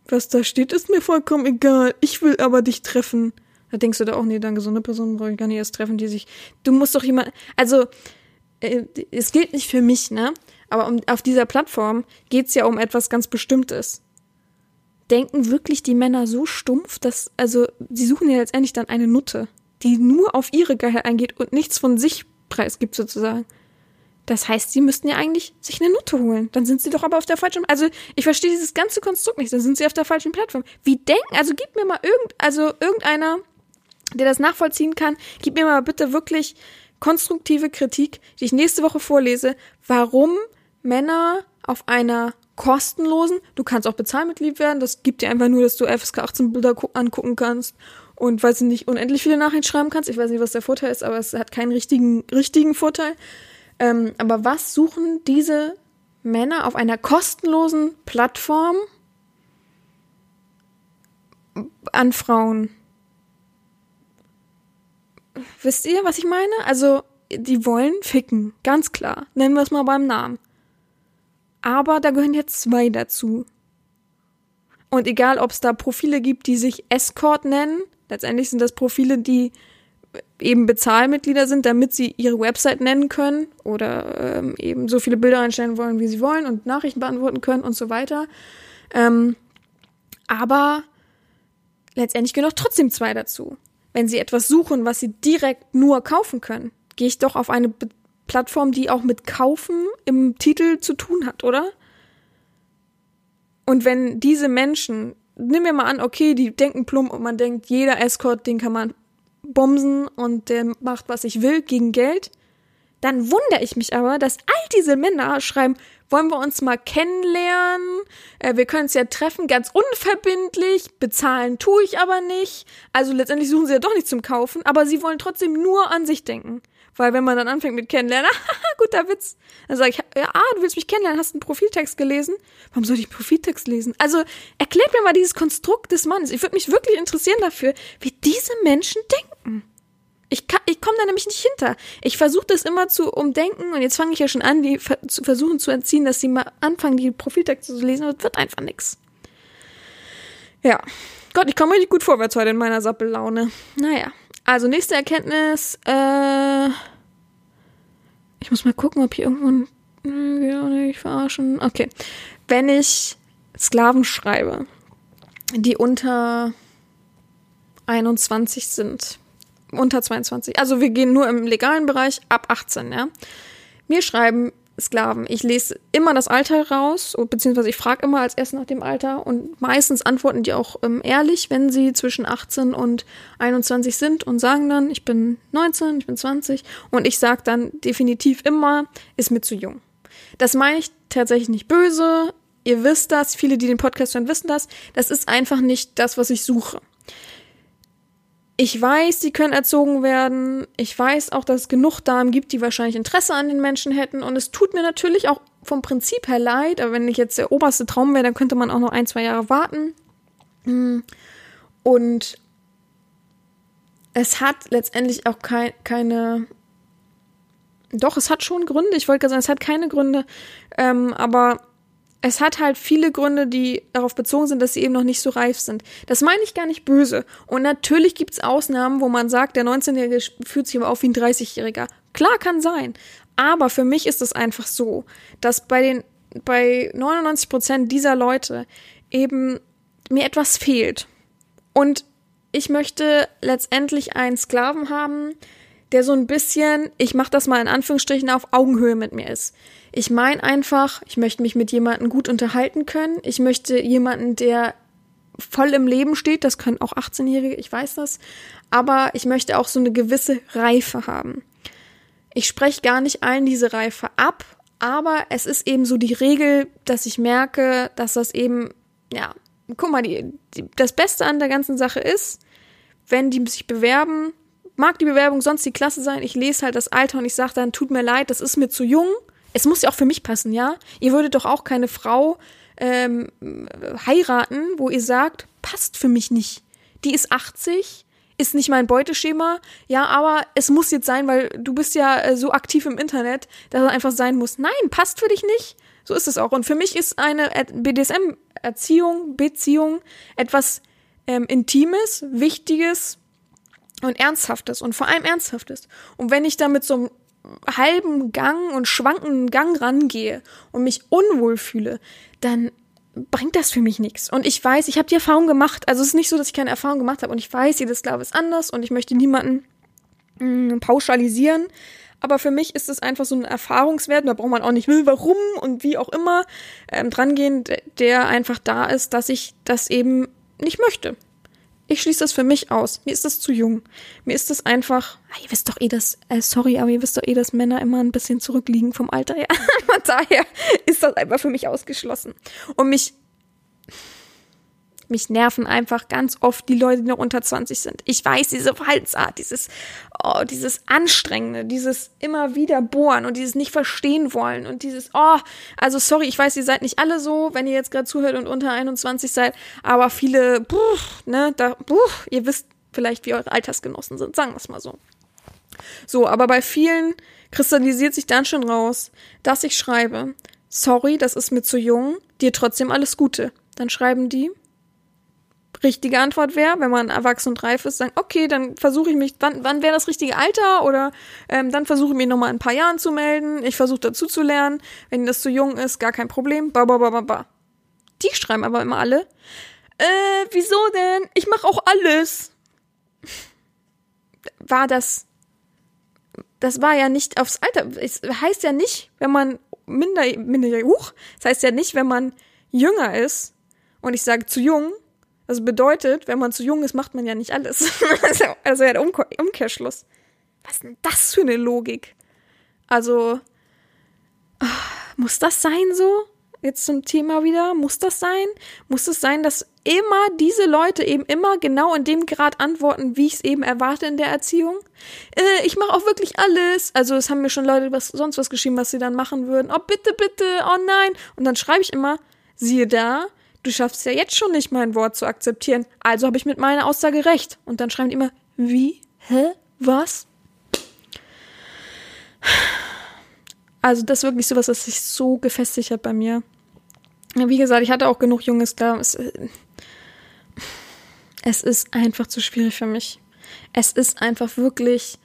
Was da steht, ist mir vollkommen egal. Ich will aber dich treffen. Da denkst du da auch, nee, dann gesunde Personen brauche ich gar nicht erst treffen, die sich. Du musst doch jemand. Also, äh, es gilt nicht für mich, ne? Aber um, auf dieser Plattform geht's ja um etwas ganz Bestimmtes. Denken wirklich die Männer so stumpf, dass, also, sie suchen ja letztendlich dann eine Nutte, die nur auf ihre Geilheit eingeht und nichts von sich preisgibt, sozusagen. Das heißt, sie müssten ja eigentlich sich eine Nutte holen. Dann sind sie doch aber auf der falschen. Also ich verstehe dieses ganze Konstrukt nicht. Dann sind sie auf der falschen Plattform. Wie denken? Also gib mir mal irgend, also irgendeiner, der das nachvollziehen kann, gib mir mal bitte wirklich konstruktive Kritik, die ich nächste Woche vorlese, warum Männer auf einer kostenlosen, du kannst auch Bezahlmitglied werden, das gibt dir einfach nur, dass du FSK 18 Bilder angucken kannst und weil du nicht unendlich viele Nachrichten schreiben kannst. Ich weiß nicht, was der Vorteil ist, aber es hat keinen richtigen, richtigen Vorteil. Ähm, aber was suchen diese Männer auf einer kostenlosen Plattform an Frauen? Wisst ihr, was ich meine? Also, die wollen ficken, ganz klar. Nennen wir es mal beim Namen. Aber da gehören jetzt zwei dazu. Und egal, ob es da Profile gibt, die sich Escort nennen, letztendlich sind das Profile, die eben Bezahlmitglieder sind, damit sie ihre Website nennen können oder ähm, eben so viele Bilder einstellen wollen, wie sie wollen und Nachrichten beantworten können und so weiter. Ähm, aber letztendlich gehören auch trotzdem zwei dazu. Wenn sie etwas suchen, was sie direkt nur kaufen können, gehe ich doch auf eine Be Plattform, die auch mit Kaufen im Titel zu tun hat, oder? Und wenn diese Menschen, nimm mir mal an, okay, die denken plump und man denkt, jeder Escort, den kann man bumsen und der macht, was ich will, gegen Geld. Dann wundere ich mich aber, dass all diese Männer schreiben, wollen wir uns mal kennenlernen, äh, wir können uns ja treffen, ganz unverbindlich, bezahlen tue ich aber nicht. Also letztendlich suchen sie ja doch nicht zum Kaufen, aber sie wollen trotzdem nur an sich denken. Weil wenn man dann anfängt mit kennenlernen, guter Witz, dann sage ich, ja, ah, du willst mich kennenlernen, hast einen Profiltext gelesen? Warum soll ich Profiltext lesen? Also erklärt mir mal dieses Konstrukt des Mannes. Ich würde mich wirklich interessieren dafür, wie diese Menschen denken. Ich, ich komme da nämlich nicht hinter. Ich versuche das immer zu umdenken und jetzt fange ich ja schon an, die zu versuchen zu entziehen, dass sie mal anfangen, die Profiltexte zu lesen, aber es wird einfach nix. Ja. Gott, ich komme richtig gut vorwärts heute in meiner Sappellaune. Naja. Also nächste Erkenntnis, äh, ich muss mal gucken, ob hier irgendwo ein, äh, auch nicht verarschen. Okay. Wenn ich Sklaven schreibe, die unter 21 sind, unter 22, also wir gehen nur im legalen Bereich ab 18, ja. Mir schreiben Sklaven. Ich lese immer das Alter raus, beziehungsweise ich frage immer als erstes nach dem Alter und meistens antworten die auch ähm, ehrlich, wenn sie zwischen 18 und 21 sind und sagen dann, ich bin 19, ich bin 20 und ich sage dann definitiv immer, ist mir zu jung. Das meine ich tatsächlich nicht böse. Ihr wisst das, viele, die den Podcast hören, wissen das. Das ist einfach nicht das, was ich suche. Ich weiß, die können erzogen werden. Ich weiß auch, dass es genug Damen gibt, die wahrscheinlich Interesse an den Menschen hätten. Und es tut mir natürlich auch vom Prinzip her leid. Aber wenn ich jetzt der oberste Traum wäre, dann könnte man auch noch ein, zwei Jahre warten. Hm. Und es hat letztendlich auch kei keine. Doch, es hat schon Gründe. Ich wollte gerade sagen, es hat keine Gründe. Ähm, aber es hat halt viele Gründe, die darauf bezogen sind, dass sie eben noch nicht so reif sind. Das meine ich gar nicht böse. Und natürlich gibt es Ausnahmen, wo man sagt, der 19-Jährige fühlt sich aber auf wie ein 30-Jähriger. Klar kann sein. Aber für mich ist es einfach so, dass bei den, bei 99 Prozent dieser Leute eben mir etwas fehlt. Und ich möchte letztendlich einen Sklaven haben, der so ein bisschen, ich mache das mal in Anführungsstrichen, auf Augenhöhe mit mir ist. Ich meine einfach, ich möchte mich mit jemandem gut unterhalten können. Ich möchte jemanden, der voll im Leben steht. Das können auch 18-Jährige, ich weiß das. Aber ich möchte auch so eine gewisse Reife haben. Ich spreche gar nicht allen diese Reife ab, aber es ist eben so die Regel, dass ich merke, dass das eben, ja, guck mal, die, die, das Beste an der ganzen Sache ist, wenn die sich bewerben, mag die Bewerbung sonst die Klasse sein, ich lese halt das Alter und ich sage dann, tut mir leid, das ist mir zu jung, es muss ja auch für mich passen, ja? Ihr würdet doch auch keine Frau ähm, heiraten, wo ihr sagt, passt für mich nicht. Die ist 80, ist nicht mein Beuteschema, ja, aber es muss jetzt sein, weil du bist ja äh, so aktiv im Internet, dass es einfach sein muss. Nein, passt für dich nicht. So ist es auch. Und für mich ist eine BDSM-Erziehung, Beziehung etwas ähm, Intimes, Wichtiges, und Ernsthaftes und vor allem Ernsthaftes. Und wenn ich da mit so einem halben Gang und schwankenden Gang rangehe und mich unwohl fühle, dann bringt das für mich nichts. Und ich weiß, ich habe die Erfahrung gemacht. Also es ist nicht so, dass ich keine Erfahrung gemacht habe und ich weiß, jedes Glaube ist anders und ich möchte niemanden mh, mm, pauschalisieren. Aber für mich ist es einfach so ein Erfahrungswert, da braucht man auch nicht will, warum und wie auch immer ähm, drangehen, der einfach da ist, dass ich das eben nicht möchte. Ich schließe das für mich aus. Mir ist das zu jung. Mir ist das einfach, ah, ihr wisst doch eh, dass, äh, sorry, aber ihr wisst doch eh, dass Männer immer ein bisschen zurückliegen vom Alter her. Von daher ist das einfach für mich ausgeschlossen. Und mich mich nerven einfach ganz oft die Leute, die noch unter 20 sind. Ich weiß, diese Verhaltensart, dieses, oh, dieses Anstrengende, dieses immer wieder bohren und dieses nicht verstehen wollen und dieses, oh, also sorry, ich weiß, ihr seid nicht alle so, wenn ihr jetzt gerade zuhört und unter 21 seid, aber viele, puh, ne, da, puh, ihr wisst vielleicht, wie eure Altersgenossen sind, sagen wir es mal so. So, aber bei vielen kristallisiert sich dann schon raus, dass ich schreibe, sorry, das ist mir zu jung, dir trotzdem alles Gute. Dann schreiben die, richtige Antwort wäre, wenn man erwachsen und reif ist, sagen, okay, dann versuche ich mich, wann, wann wäre das richtige Alter? Oder ähm, dann versuche ich mich nochmal in ein paar Jahren zu melden. Ich versuche dazu zu lernen. Wenn das zu jung ist, gar kein Problem. Ba, ba, ba, ba, ba. Die schreiben aber immer alle. Äh, wieso denn? Ich mache auch alles. War das. Das war ja nicht aufs Alter. Es heißt ja nicht, wenn man minder, minder, huch, das heißt ja nicht, wenn man jünger ist und ich sage zu jung, das bedeutet, wenn man zu jung ist, macht man ja nicht alles. also, also ja der Umkehr Umkehrschluss. Was ist denn das für eine Logik? Also, muss das sein so? Jetzt zum Thema wieder. Muss das sein? Muss es sein, dass immer diese Leute eben immer genau in dem Grad antworten, wie ich es eben erwarte in der Erziehung? Äh, ich mache auch wirklich alles. Also es haben mir schon Leute was, sonst was geschrieben, was sie dann machen würden. Oh, bitte, bitte, oh nein. Und dann schreibe ich immer, siehe da, du schaffst ja jetzt schon nicht mein Wort zu akzeptieren, also habe ich mit meiner Aussage recht. Und dann schreiben die immer, wie? Hä? Was? Also das ist wirklich sowas, was sich so gefestigt hat bei mir. Wie gesagt, ich hatte auch genug Junges da. Es, es ist einfach zu schwierig für mich. Es ist einfach wirklich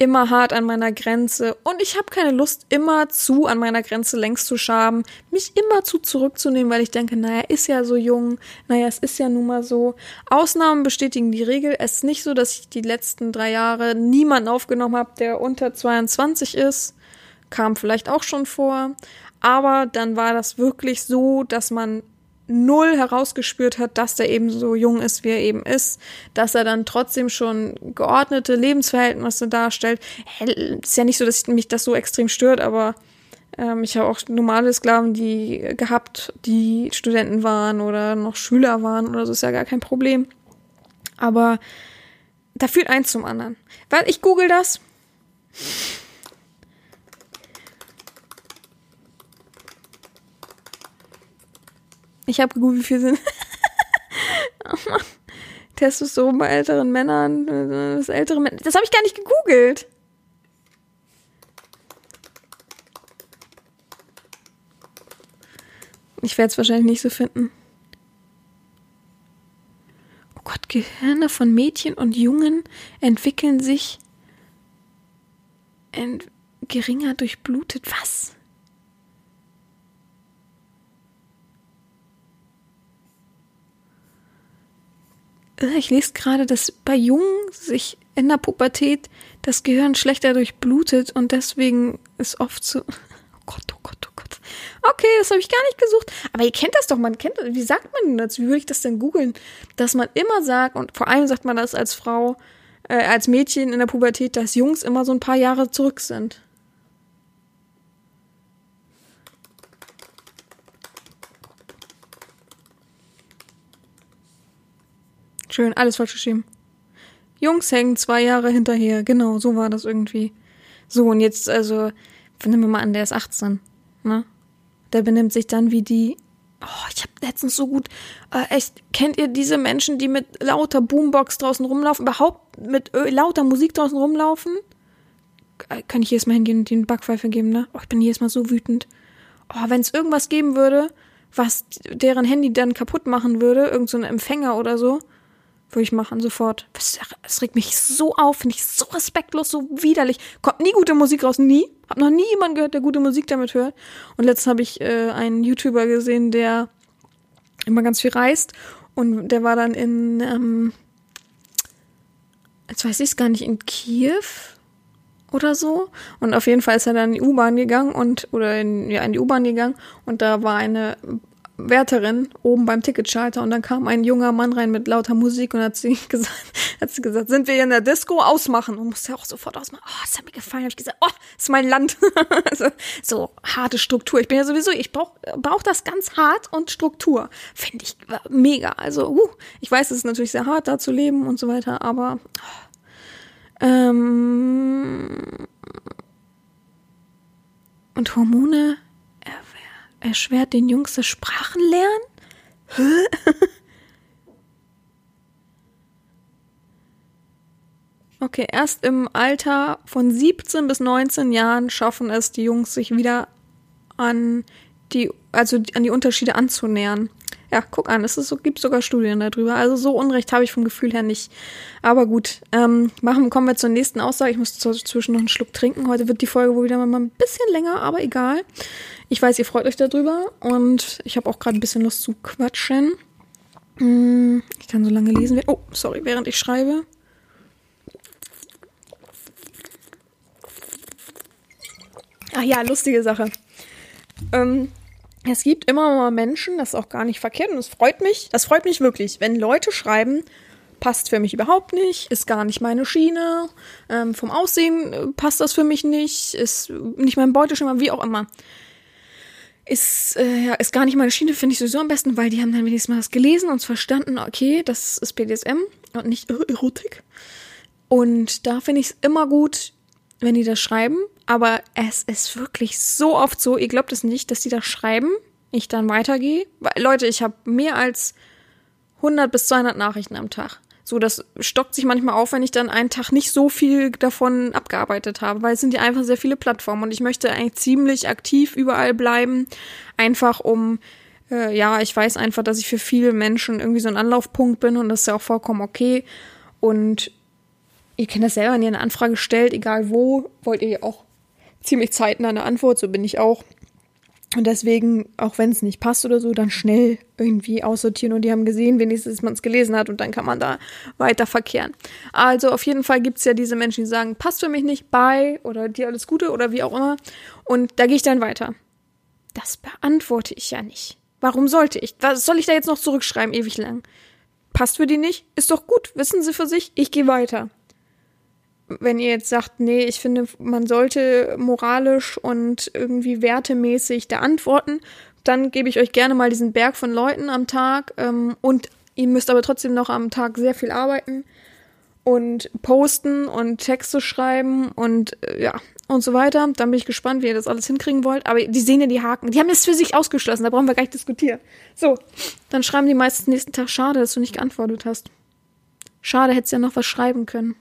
immer hart an meiner Grenze und ich habe keine Lust, immer zu an meiner Grenze längst zu schaben, mich immer zu zurückzunehmen, weil ich denke, naja, ist ja so jung, naja, es ist ja nun mal so. Ausnahmen bestätigen die Regel. Es ist nicht so, dass ich die letzten drei Jahre niemanden aufgenommen habe, der unter 22 ist. Kam vielleicht auch schon vor. Aber dann war das wirklich so, dass man null herausgespürt hat, dass der eben so jung ist, wie er eben ist, dass er dann trotzdem schon geordnete Lebensverhältnisse darstellt. Ist ja nicht so, dass mich das so extrem stört, aber ähm, ich habe auch normale Sklaven, die gehabt, die Studenten waren oder noch Schüler waren oder so, ist ja gar kein Problem. Aber da führt eins zum anderen. Weil ich google das. Ich habe gegoogelt, wie viel sind. oh Testosteron bei älteren Männern. Das, ältere Männer. das habe ich gar nicht gegoogelt. Ich werde es wahrscheinlich nicht so finden. Oh Gott, Gehirne von Mädchen und Jungen entwickeln sich ent geringer durchblutet. Was? Ich lese gerade, dass bei Jungen sich in der Pubertät das Gehirn schlechter durchblutet und deswegen ist oft so. Oh Gott, oh Gott, oh Gott. Okay, das habe ich gar nicht gesucht. Aber ihr kennt das doch, man kennt. Wie sagt man denn das? Wie würde ich das denn googeln? Dass man immer sagt, und vor allem sagt man das als Frau, äh, als Mädchen in der Pubertät, dass Jungs immer so ein paar Jahre zurück sind. Schön, alles falsch geschrieben. Jungs hängen zwei Jahre hinterher. Genau, so war das irgendwie. So, und jetzt, also, nehmen wir mal an, der ist 18. Ne? Der benimmt sich dann wie die. Oh, ich hab letztens so gut. Äh, echt, kennt ihr diese Menschen, die mit lauter Boombox draußen rumlaufen? Überhaupt mit äh, lauter Musik draußen rumlaufen? Kann ich jedes Mal hingehen und den Backpfeife geben, ne? Oh, ich bin jedes Mal so wütend. Oh, wenn es irgendwas geben würde, was deren Handy dann kaputt machen würde, irgendein so Empfänger oder so, Würde ich machen, sofort. Das regt mich so auf, finde ich so respektlos, so widerlich. Kommt nie gute Musik raus, nie. Hab noch nie jemanden gehört, der gute Musik damit hört. Und letztens habe ich äh, einen YouTuber gesehen, der immer ganz viel reist. Und der war dann in, ähm, jetzt weiß ich es gar nicht, in Kiew oder so. Und auf jeden Fall ist er dann in die U-Bahn gegangen und, oder in, ja, in die U-Bahn gegangen und da war eine Wärterin oben beim Ticketschalter und dann kam ein junger Mann rein mit lauter Musik und hat sie gesagt, hat sie gesagt, sind wir hier in der Disco ausmachen und musste auch sofort ausmachen. Oh, das hat mir gefallen. Habe ich gesagt, oh, das ist mein Land. also, so harte Struktur. Ich bin ja sowieso, ich brauche brauch das ganz hart und Struktur. Finde ich mega. Also, uh, ich weiß, es ist natürlich sehr hart, da zu leben und so weiter, aber ähm, und Hormone erschwert den Jungs das Sprachenlernen? okay, erst im Alter von 17 bis 19 Jahren schaffen es die Jungs, sich wieder an die, also an die Unterschiede anzunähern. Ja, guck an, es so, gibt sogar Studien darüber. Also so Unrecht habe ich vom Gefühl her nicht. Aber gut, ähm, machen, kommen wir zur nächsten Aussage. Ich muss zwischen noch einen Schluck trinken. Heute wird die Folge wohl wieder mal ein bisschen länger, aber egal. Ich weiß, ihr freut euch darüber und ich habe auch gerade ein bisschen Lust zu quatschen. Hm, ich kann so lange lesen. Oh, sorry, während ich schreibe. Ach ja, lustige Sache. Ähm, es gibt immer mal Menschen, das ist auch gar nicht verkehrt und es freut mich, das freut mich wirklich, wenn Leute schreiben, passt für mich überhaupt nicht, ist gar nicht meine Schiene, ähm, vom Aussehen äh, passt das für mich nicht, ist nicht mein Beuteschema, wie auch immer ist, äh, ja, ist gar nicht meine Schiene, finde ich sowieso am besten, weil die haben dann wenigstens mal was gelesen und verstanden, okay, das ist BDSM und nicht Erotik. Und da finde ich es immer gut, wenn die das schreiben, aber es ist wirklich so oft so, ihr glaubt es nicht, dass die das schreiben, ich dann weitergehe. Leute, ich habe mehr als 100 bis 200 Nachrichten am Tag. So, das stockt sich manchmal auf, wenn ich dann einen Tag nicht so viel davon abgearbeitet habe, weil es sind ja einfach sehr viele Plattformen und ich möchte eigentlich ziemlich aktiv überall bleiben, einfach um, äh, ja, ich weiß einfach, dass ich für viele Menschen irgendwie so ein Anlaufpunkt bin und das ist ja auch vollkommen okay. Und ihr kennt das selber, wenn ihr eine Anfrage stellt, egal wo, wollt ihr auch ziemlich zeitnah eine Antwort, so bin ich auch. Und deswegen, auch wenn es nicht passt oder so, dann schnell irgendwie aussortieren. Und die haben gesehen, wenigstens, dass man es gelesen hat und dann kann man da weiter verkehren. Also auf jeden Fall gibt's ja diese Menschen, die sagen, passt für mich nicht, bye oder dir alles Gute oder wie auch immer. Und da gehe ich dann weiter. Das beantworte ich ja nicht. Warum sollte ich? Was soll ich da jetzt noch zurückschreiben, ewig lang? Passt für die nicht? Ist doch gut. Wissen sie für sich? Ich gehe weiter wenn ihr jetzt sagt, nee, ich finde, man sollte moralisch und irgendwie wertemäßig da antworten, dann gebe ich euch gerne mal diesen Berg von Leuten am Tag ähm, und ihr müsst aber trotzdem noch am Tag sehr viel arbeiten und posten und Texte schreiben und äh, ja und so weiter. Dann bin ich gespannt, wie ihr das alles hinkriegen wollt. Aber die sehen ja die Haken. Die haben es für sich ausgeschlossen, da brauchen wir gar nicht diskutieren. So, dann schreiben die meistens nächsten Tag, schade, dass du nicht geantwortet hast. Schade, hättest ja noch was schreiben können.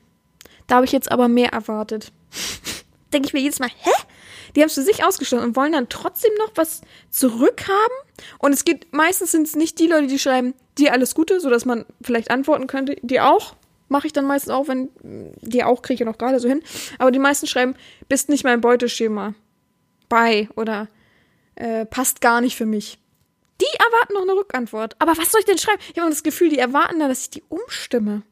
Da habe ich jetzt aber mehr erwartet. Denke ich mir jedes Mal, hä? Die haben es für sich ausgeschlossen und wollen dann trotzdem noch was zurückhaben. Und es geht, meistens sind es nicht die Leute, die schreiben, dir alles Gute, sodass man vielleicht antworten könnte, dir auch. Mache ich dann meistens auch, wenn, dir auch kriege ich ja noch gerade so hin. Aber die meisten schreiben, bist nicht mein Beuteschema. Bei oder äh, passt gar nicht für mich. Die erwarten noch eine Rückantwort. Aber was soll ich denn schreiben? Ich habe das Gefühl, die erwarten dann, dass ich die umstimme.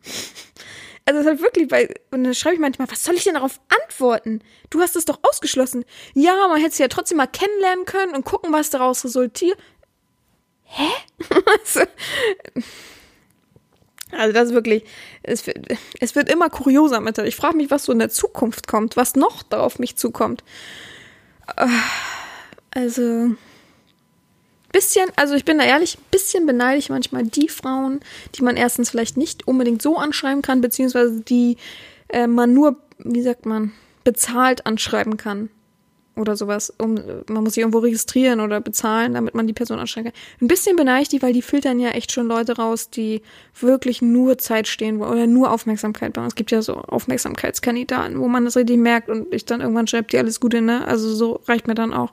Also halt wirklich, weil, und dann schreibe ich manchmal, was soll ich denn darauf antworten? Du hast es doch ausgeschlossen. Ja, man hätte es ja trotzdem mal kennenlernen können und gucken, was daraus resultiert. Hä? also, also das ist wirklich, es, es wird immer kurioser mit. Ich frage mich, was so in der Zukunft kommt, was noch da auf mich zukommt. Also, bisschen, also ich bin da ehrlich, bisschen beneide ich manchmal die Frauen, die man erstens vielleicht nicht unbedingt so anschreiben kann, beziehungsweise die äh, man nur, wie sagt man, bezahlt anschreiben kann. Oder sowas. Um, man muss sich irgendwo registrieren oder bezahlen, damit man die Person anschreiben kann. Ein bisschen beneide ich die, weil die filtern ja echt schon Leute raus, die wirklich nur Zeit stehen oder nur Aufmerksamkeit brauchen. Es gibt ja so Aufmerksamkeitskandidaten, wo man das richtig merkt und ich dann irgendwann schreibt, die alles Gute, ne? Also so reicht mir dann auch.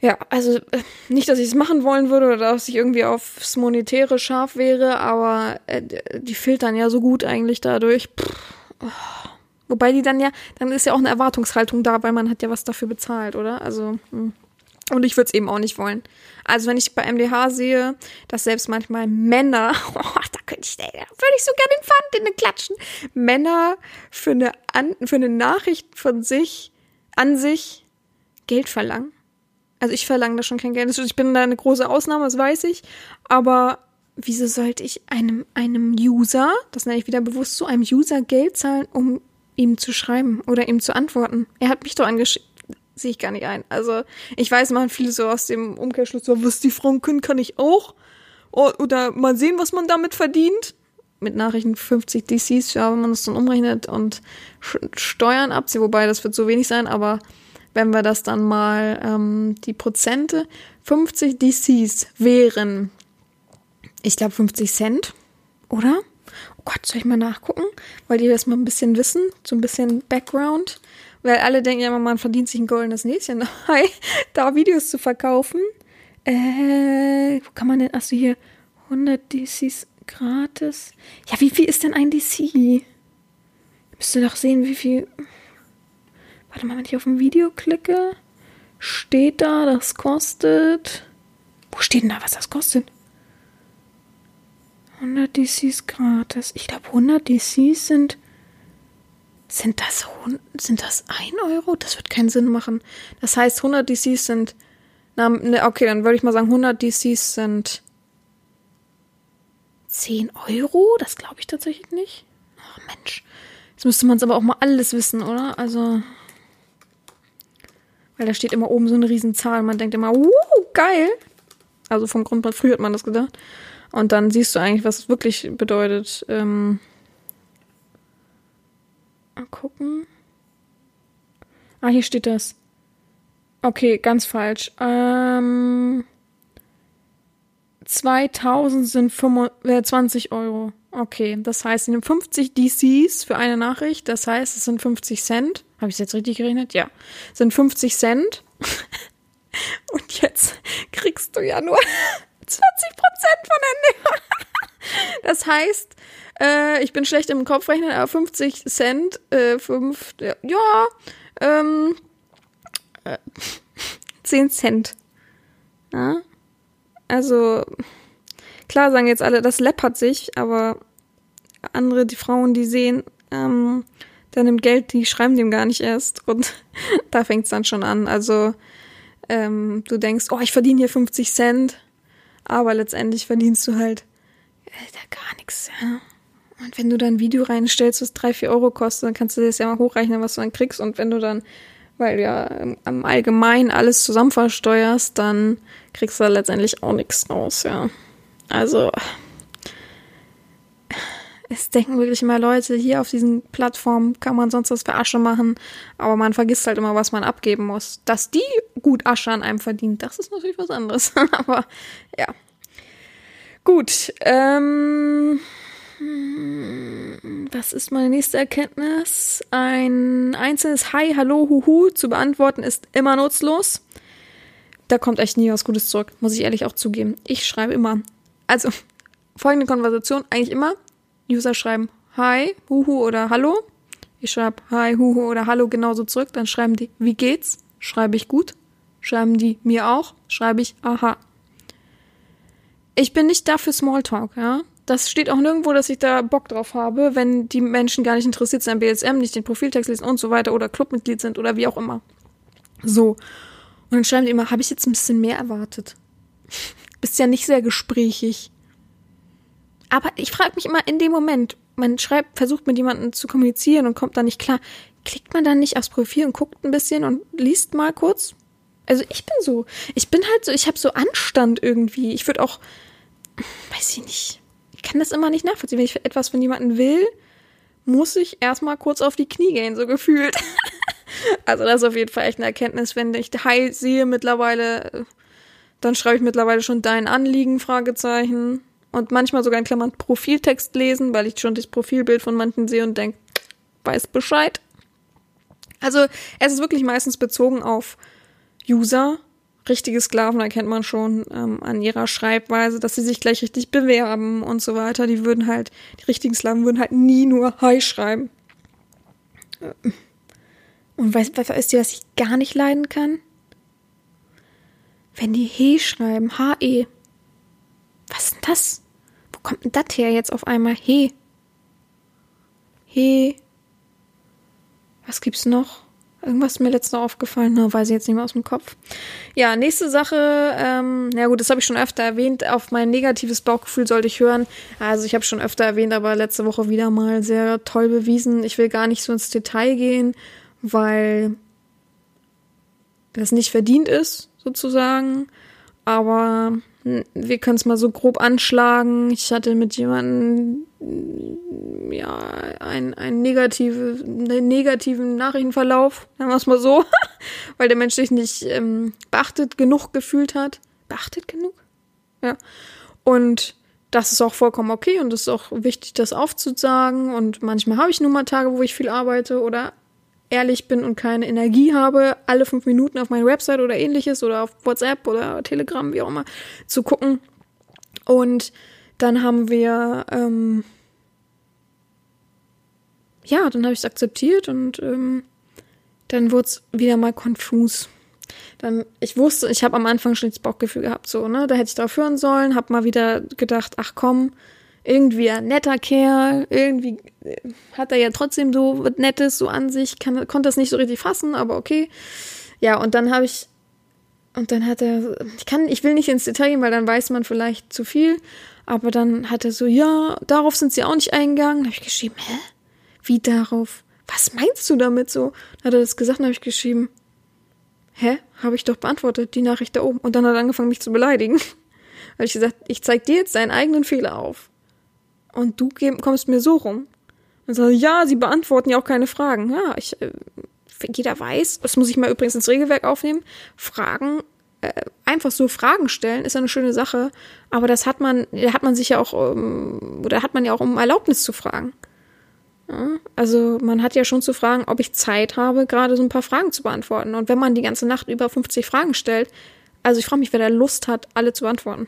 Ja, also äh, nicht, dass ich es machen wollen würde oder dass ich irgendwie aufs Monetäre scharf wäre, aber äh, die filtern ja so gut eigentlich dadurch. Oh. Wobei die dann ja, dann ist ja auch eine Erwartungshaltung da, weil man hat ja was dafür bezahlt, oder? Also, hm. und ich würde es eben auch nicht wollen. Also wenn ich bei MDH sehe, dass selbst manchmal Männer, oh, da könnte ich, da würde ich so gerne den Pfand in den klatschen, Männer für eine, An für eine Nachricht von sich, an sich Geld verlangen. Also ich verlange da schon kein Geld. Ich bin da eine große Ausnahme, das weiß ich. Aber wieso sollte ich einem, einem User, das nenne ich wieder bewusst so, einem User Geld zahlen, um ihm zu schreiben oder ihm zu antworten? Er hat mich doch angeschrieben. Sehe ich gar nicht ein. Also ich weiß, man viel so aus dem Umkehrschluss, was die Frauen können, kann ich auch. Oder mal sehen, was man damit verdient. Mit Nachrichten 50 DCs, ja, wenn man das dann umrechnet und Steuern abzieht, wobei das wird so wenig sein, aber wenn wir das dann mal ähm, die Prozente, 50 DCs wären, ich glaube 50 Cent, oder? Oh Gott, soll ich mal nachgucken? Weil die das mal ein bisschen wissen, so ein bisschen Background. Weil alle denken ja immer, man verdient sich ein goldenes Näschen da Videos zu verkaufen. Äh, wo kann man denn, achso hier, 100 DCs gratis. Ja, wie viel ist denn ein DC? Müsst ihr doch sehen, wie viel Warte mal, wenn ich auf ein Video klicke, steht da, das kostet. Wo steht denn da, was das kostet? 100 DCs gratis. Ich glaube, 100 DCs sind. Sind das, sind das 1 Euro? Das wird keinen Sinn machen. Das heißt, 100 DCs sind. Na, ne, okay, dann würde ich mal sagen, 100 DCs sind 10 Euro. Das glaube ich tatsächlich nicht. Ach Mensch. Jetzt müsste man es aber auch mal alles wissen, oder? Also, weil da steht immer oben so eine Riesenzahl. Man denkt immer, uh, geil. Also vom Grundplan, früher hat man das gedacht. Und dann siehst du eigentlich, was es wirklich bedeutet. Ähm, mal gucken. Ah, hier steht das. Okay, ganz falsch. Ähm, 2000 sind 25, äh, Euro. Okay, das heißt, in den 50 DCs für eine Nachricht, das heißt, es sind 50 Cent. Habe ich es jetzt richtig gerechnet? Ja. Sind 50 Cent. Und jetzt kriegst du ja nur 20 Prozent von der Das heißt, äh, ich bin schlecht im Kopfrechnen, aber 50 Cent, äh, 5, ja, ähm, äh, 10 Cent. Ja? Also, klar sagen jetzt alle, das läppert sich, aber andere, die Frauen, die sehen, ähm, der nimmt Geld, die schreiben dem gar nicht erst. Und da fängt es dann schon an. Also ähm, du denkst, oh, ich verdiene hier 50 Cent, aber letztendlich verdienst du halt äh, da gar nichts. Ja? Und wenn du dann ein Video reinstellst, was drei, vier Euro kostet, dann kannst du das ja mal hochrechnen, was du dann kriegst. Und wenn du dann, weil du ja im Allgemeinen alles zusammen versteuerst, dann kriegst du da letztendlich auch nichts raus, ja. Also es denken wirklich immer Leute, hier auf diesen Plattformen kann man sonst was für Asche machen, aber man vergisst halt immer, was man abgeben muss. Dass die gut Asche an einem verdient, das ist natürlich was anderes. aber ja. Gut. Ähm, was ist meine nächste Erkenntnis? Ein einzelnes Hi, Hallo, Huhu zu beantworten ist immer nutzlos. Da kommt echt nie was Gutes zurück, muss ich ehrlich auch zugeben. Ich schreibe immer. Also, folgende Konversation, eigentlich immer User schreiben Hi, Huhu oder Hallo. Ich schreibe Hi, Huhu oder Hallo genauso zurück. Dann schreiben die, wie geht's? Schreibe ich gut. Schreiben die mir auch? Schreibe ich Aha. Ich bin nicht da für Smalltalk, ja. Das steht auch nirgendwo, dass ich da Bock drauf habe, wenn die Menschen gar nicht interessiert sind an BSM, nicht den Profiltext lesen und so weiter oder Clubmitglied sind oder wie auch immer. So. Und dann schreiben die immer, habe ich jetzt ein bisschen mehr erwartet? Bist ja nicht sehr gesprächig. Aber ich frage mich immer in dem Moment, man schreibt, versucht mit jemandem zu kommunizieren und kommt da nicht klar. Klickt man dann nicht aufs Profil und guckt ein bisschen und liest mal kurz? Also ich bin so, ich bin halt so, ich habe so Anstand irgendwie. Ich würde auch, weiß ich nicht, ich kann das immer nicht nachvollziehen. Wenn ich etwas von jemandem will, muss ich erstmal kurz auf die Knie gehen, so gefühlt. also das ist auf jeden Fall echt eine Erkenntnis, wenn ich Heil sehe mittlerweile, dann schreibe ich mittlerweile schon dein Anliegen, Fragezeichen und manchmal sogar in Klammern Profiltext lesen, weil ich schon das Profilbild von manchen sehe und denke, weiß Bescheid. Also es ist wirklich meistens bezogen auf User, richtige Sklaven erkennt man schon ähm, an ihrer Schreibweise, dass sie sich gleich richtig bewerben und so weiter. Die würden halt, die richtigen Sklaven würden halt nie nur Hi schreiben. Und weißt du, ist dir, was ich gar nicht leiden kann? Wenn die He schreiben, H-E. Was ist denn das? Kommt denn das her jetzt auf einmal? He. He. Was gibt's noch? Irgendwas ist mir letztens noch aufgefallen, ne, weiß ich jetzt nicht mehr aus dem Kopf. Ja, nächste Sache, ähm, ja gut, das habe ich schon öfter erwähnt, auf mein negatives Bauchgefühl sollte ich hören. Also ich habe schon öfter erwähnt, aber letzte Woche wieder mal sehr toll bewiesen. Ich will gar nicht so ins Detail gehen, weil das nicht verdient ist, sozusagen. Aber wir können es mal so grob anschlagen. Ich hatte mit jemandem ja ein, ein negative, einen negativen Nachrichtenverlauf, sagen wir es mal so, weil der Mensch sich nicht ähm, beachtet genug gefühlt hat. Beachtet genug? Ja. Und das ist auch vollkommen okay und es ist auch wichtig, das aufzusagen. Und manchmal habe ich nun mal Tage, wo ich viel arbeite oder ehrlich bin und keine Energie habe, alle fünf Minuten auf meine Website oder ähnliches oder auf WhatsApp oder Telegram, wie auch immer, zu gucken. Und dann haben wir, ähm, ja, dann habe ich es akzeptiert und ähm, dann wurde es wieder mal konfus. Dann, ich wusste, ich habe am Anfang schon das Bauchgefühl gehabt, so, ne, da hätte ich drauf hören sollen, habe mal wieder gedacht, ach komm, irgendwie ein netter Kerl, irgendwie äh, hat er ja trotzdem so was Nettes so an sich, kann, konnte das nicht so richtig fassen, aber okay. Ja, und dann habe ich, und dann hat er, ich kann, ich will nicht ins Detail gehen, weil dann weiß man vielleicht zu viel, aber dann hat er so, ja, darauf sind sie auch nicht eingegangen. Da habe ich geschrieben, hä? Wie darauf? Was meinst du damit so? Dann hat er das gesagt, dann habe ich geschrieben, hä? Habe ich doch beantwortet, die Nachricht da oben. Und dann hat er angefangen, mich zu beleidigen. habe ich gesagt, ich zeig dir jetzt deinen eigenen Fehler auf und du kommst mir so rum. Und sage, ja, sie beantworten ja auch keine Fragen. Ja, ich, äh, jeder weiß, das muss ich mal übrigens ins Regelwerk aufnehmen, Fragen, äh, einfach so Fragen stellen, ist eine schöne Sache, aber das hat man, da hat man sich ja auch, um, oder hat man ja auch um Erlaubnis zu fragen. Ja, also man hat ja schon zu fragen, ob ich Zeit habe, gerade so ein paar Fragen zu beantworten. Und wenn man die ganze Nacht über 50 Fragen stellt, also ich frage mich, wer da Lust hat, alle zu beantworten.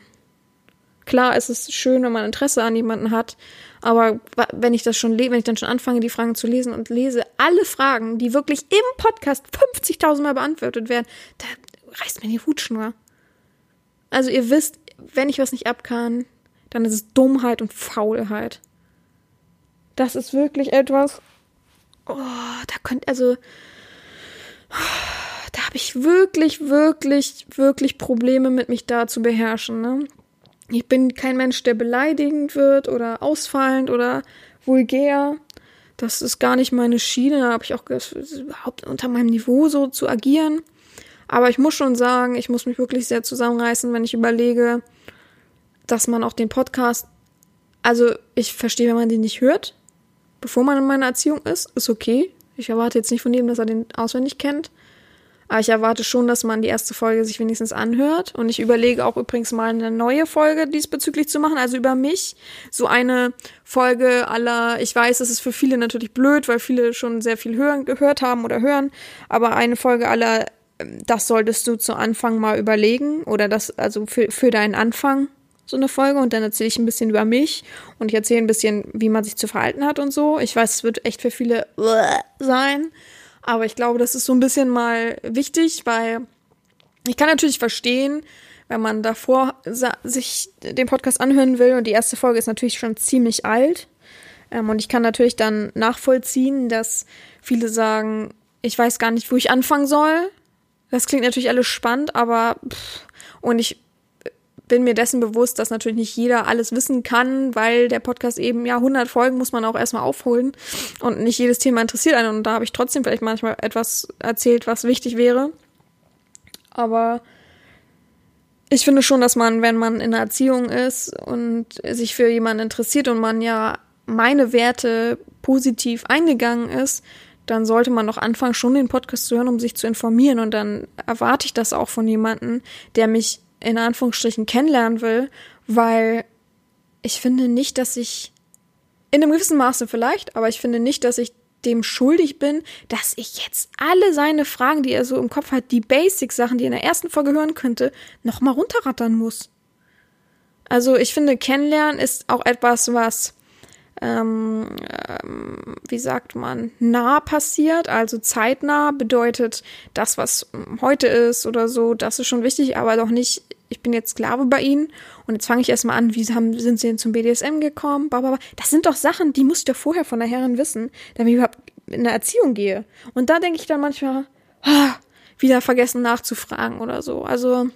Klar, es ist schön, wenn man Interesse an jemanden hat, aber wenn ich das schon wenn ich dann schon anfange, die Fragen zu lesen und lese alle Fragen, die wirklich im Podcast 50.000 Mal beantwortet werden, da reißt mir die Hutschnur. Also ihr wisst, wenn ich was nicht abkann, dann ist es Dummheit und Faulheit. Das ist wirklich etwas. Oh, da könnt also da habe ich wirklich, wirklich, wirklich Probleme mit mich da zu beherrschen. Ne? Ich bin kein Mensch, der beleidigend wird oder ausfallend oder vulgär. Das ist gar nicht meine Schiene. Da habe ich auch überhaupt unter meinem Niveau so zu agieren. Aber ich muss schon sagen, ich muss mich wirklich sehr zusammenreißen, wenn ich überlege, dass man auch den Podcast, also ich verstehe, wenn man den nicht hört, bevor man in meiner Erziehung ist, ist okay. Ich erwarte jetzt nicht von ihm, dass er den auswendig kennt. Aber ich erwarte schon, dass man die erste Folge sich wenigstens anhört. Und ich überlege auch übrigens mal eine neue Folge diesbezüglich zu machen, also über mich. So eine Folge aller, ich weiß, das ist für viele natürlich blöd, weil viele schon sehr viel hören, gehört haben oder hören. Aber eine Folge aller, das solltest du zu Anfang mal überlegen. Oder das, also für, für deinen Anfang so eine Folge und dann erzähle ich ein bisschen über mich und ich erzähle ein bisschen, wie man sich zu verhalten hat und so. Ich weiß, es wird echt für viele sein. Aber ich glaube, das ist so ein bisschen mal wichtig, weil ich kann natürlich verstehen, wenn man davor sich den Podcast anhören will und die erste Folge ist natürlich schon ziemlich alt. Ähm, und ich kann natürlich dann nachvollziehen, dass viele sagen, ich weiß gar nicht, wo ich anfangen soll. Das klingt natürlich alles spannend, aber pff, und ich bin mir dessen bewusst, dass natürlich nicht jeder alles wissen kann, weil der Podcast eben, ja, 100 Folgen muss man auch erstmal aufholen und nicht jedes Thema interessiert einen und da habe ich trotzdem vielleicht manchmal etwas erzählt, was wichtig wäre. Aber ich finde schon, dass man, wenn man in einer Erziehung ist und sich für jemanden interessiert und man ja meine Werte positiv eingegangen ist, dann sollte man noch anfangen, schon den Podcast zu hören, um sich zu informieren. Und dann erwarte ich das auch von jemandem, der mich in Anführungsstrichen kennenlernen will, weil ich finde nicht, dass ich in einem gewissen Maße vielleicht, aber ich finde nicht, dass ich dem schuldig bin, dass ich jetzt alle seine Fragen, die er so im Kopf hat, die Basic-Sachen, die er in der ersten Folge hören könnte, nochmal runterrattern muss. Also ich finde, kennenlernen ist auch etwas, was, ähm, ähm, wie sagt man, nah passiert, also zeitnah bedeutet das, was heute ist oder so, das ist schon wichtig, aber doch nicht, ich bin jetzt Sklave bei ihnen und jetzt fange ich erstmal an, wie haben, sind sie denn zum BDSM gekommen, bla. Das sind doch Sachen, die musst du ja vorher von der Herrin wissen, damit ich überhaupt in eine Erziehung gehe. Und da denke ich dann manchmal, ah, wieder vergessen nachzufragen oder so. Also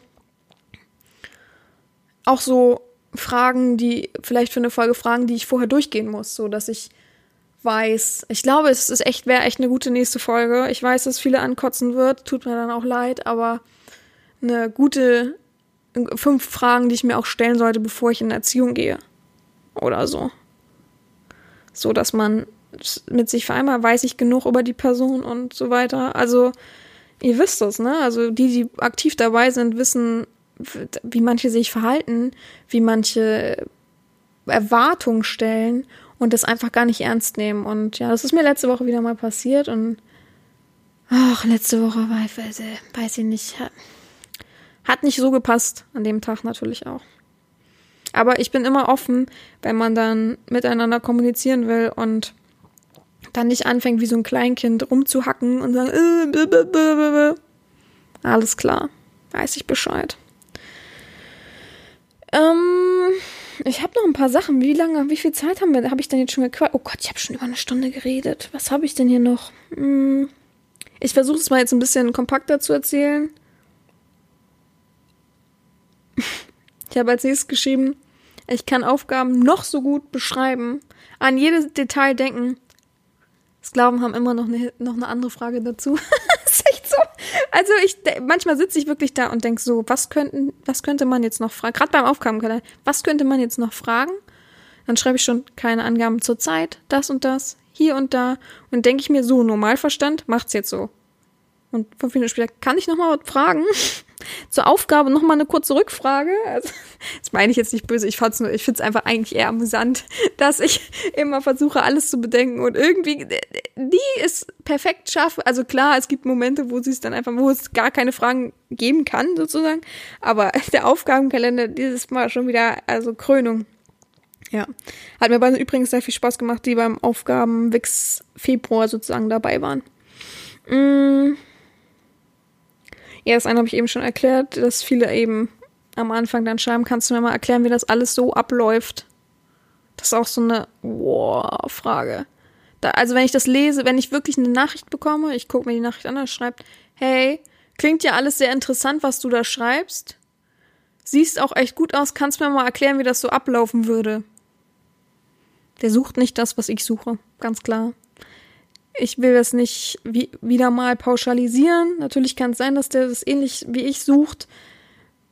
auch so Fragen, die vielleicht für eine Folge Fragen, die ich vorher durchgehen muss, so dass ich weiß. Ich glaube, es ist echt wäre echt eine gute nächste Folge. Ich weiß, dass viele ankotzen wird, tut mir dann auch leid, aber eine gute fünf Fragen, die ich mir auch stellen sollte, bevor ich in Erziehung gehe oder so. So, dass man mit sich vereinbart, weiß ich genug über die Person und so weiter. Also, ihr wisst es, ne? Also, die, die aktiv dabei sind, wissen, wie manche sich verhalten, wie manche Erwartungen stellen und das einfach gar nicht ernst nehmen. Und ja, das ist mir letzte Woche wieder mal passiert und ach, letzte Woche war ich, weiß, weiß ich nicht, hat nicht so gepasst an dem Tag natürlich auch. Aber ich bin immer offen, wenn man dann miteinander kommunizieren will und dann nicht anfängt, wie so ein Kleinkind rumzuhacken und sagen, äh, alles klar, weiß ich Bescheid. Ähm, ich habe noch ein paar Sachen. Wie lange, wie viel Zeit haben wir? Habe ich denn jetzt schon gequatscht? Oh Gott, ich habe schon über eine Stunde geredet. Was habe ich denn hier noch? Hm, ich versuche es mal jetzt ein bisschen kompakter zu erzählen. Ich habe als nächstes geschrieben, ich kann Aufgaben noch so gut beschreiben, an jedes Detail denken. Sklaven haben immer noch eine, noch eine andere Frage dazu. ist echt so. Also ich manchmal sitze ich wirklich da und denke so, was könnten, was könnte man jetzt noch fragen? Gerade beim Aufgabenkalender, was könnte man jetzt noch fragen? Dann schreibe ich schon keine Angaben zur Zeit, das und das, hier und da und denke ich mir so, Normalverstand macht's jetzt so. Und fünf Minuten später kann ich noch mal was fragen. Zur Aufgabe noch mal eine kurze Rückfrage. Also, das meine ich jetzt nicht böse. Ich fand's ich finde es einfach eigentlich eher amüsant, dass ich immer versuche, alles zu bedenken und irgendwie die ist perfekt schaffe. Also klar, es gibt Momente, wo sie es dann einfach, wo es gar keine Fragen geben kann, sozusagen. Aber der Aufgabenkalender dieses Mal schon wieder, also Krönung. Ja. Hat mir bei übrigens sehr viel Spaß gemacht, die beim Aufgaben-Wix Februar sozusagen dabei waren. Mmh. Ja, das eine habe ich eben schon erklärt, dass viele eben am Anfang dann schreiben, kannst du mir mal erklären, wie das alles so abläuft? Das ist auch so eine wow, Frage. Also wenn ich das lese, wenn ich wirklich eine Nachricht bekomme, ich gucke mir die Nachricht an, da schreibt, hey, klingt ja alles sehr interessant, was du da schreibst. Siehst auch echt gut aus, kannst mir mal erklären, wie das so ablaufen würde. Der sucht nicht das, was ich suche, ganz klar. Ich will das nicht wie, wieder mal pauschalisieren. Natürlich kann es sein, dass der das ähnlich wie ich sucht.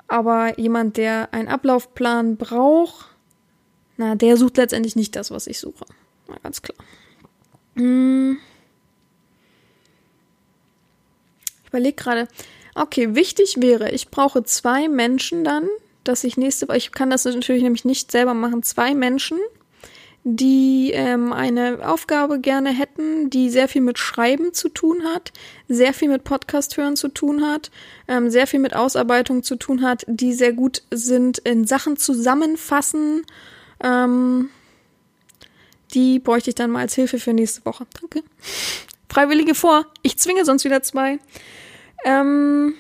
Aber jemand, der einen Ablaufplan braucht, na, der sucht letztendlich nicht das, was ich suche. Na, ganz klar. Hm. Ich überlege gerade. Okay, wichtig wäre, ich brauche zwei Menschen dann, dass ich nächste Woche, ich kann das natürlich nämlich nicht selber machen, zwei Menschen, die ähm, eine Aufgabe gerne hätten, die sehr viel mit Schreiben zu tun hat, sehr viel mit Podcast hören zu tun hat, ähm, sehr viel mit Ausarbeitung zu tun hat, die sehr gut sind in Sachen zusammenfassen. Ähm, die bräuchte ich dann mal als Hilfe für nächste Woche. Danke. Freiwillige vor. Ich zwinge sonst wieder zwei. Ähm,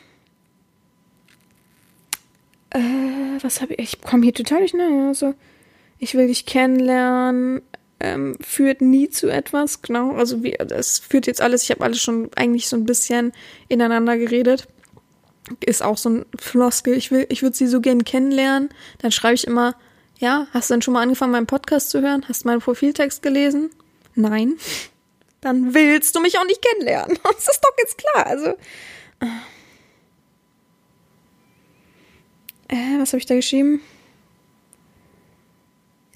äh, was habe ich? Ich komme hier total durcheinander. Also, ich will dich kennenlernen, ähm, führt nie zu etwas, genau. Also wie, das führt jetzt alles, ich habe alles schon eigentlich so ein bisschen ineinander geredet. Ist auch so ein Floskel, ich will, ich würde sie so gern kennenlernen. Dann schreibe ich immer, ja, hast du denn schon mal angefangen, meinen Podcast zu hören? Hast du meinen Profiltext gelesen? Nein. Dann willst du mich auch nicht kennenlernen. Das ist doch jetzt klar. Also. Äh, was habe ich da geschrieben?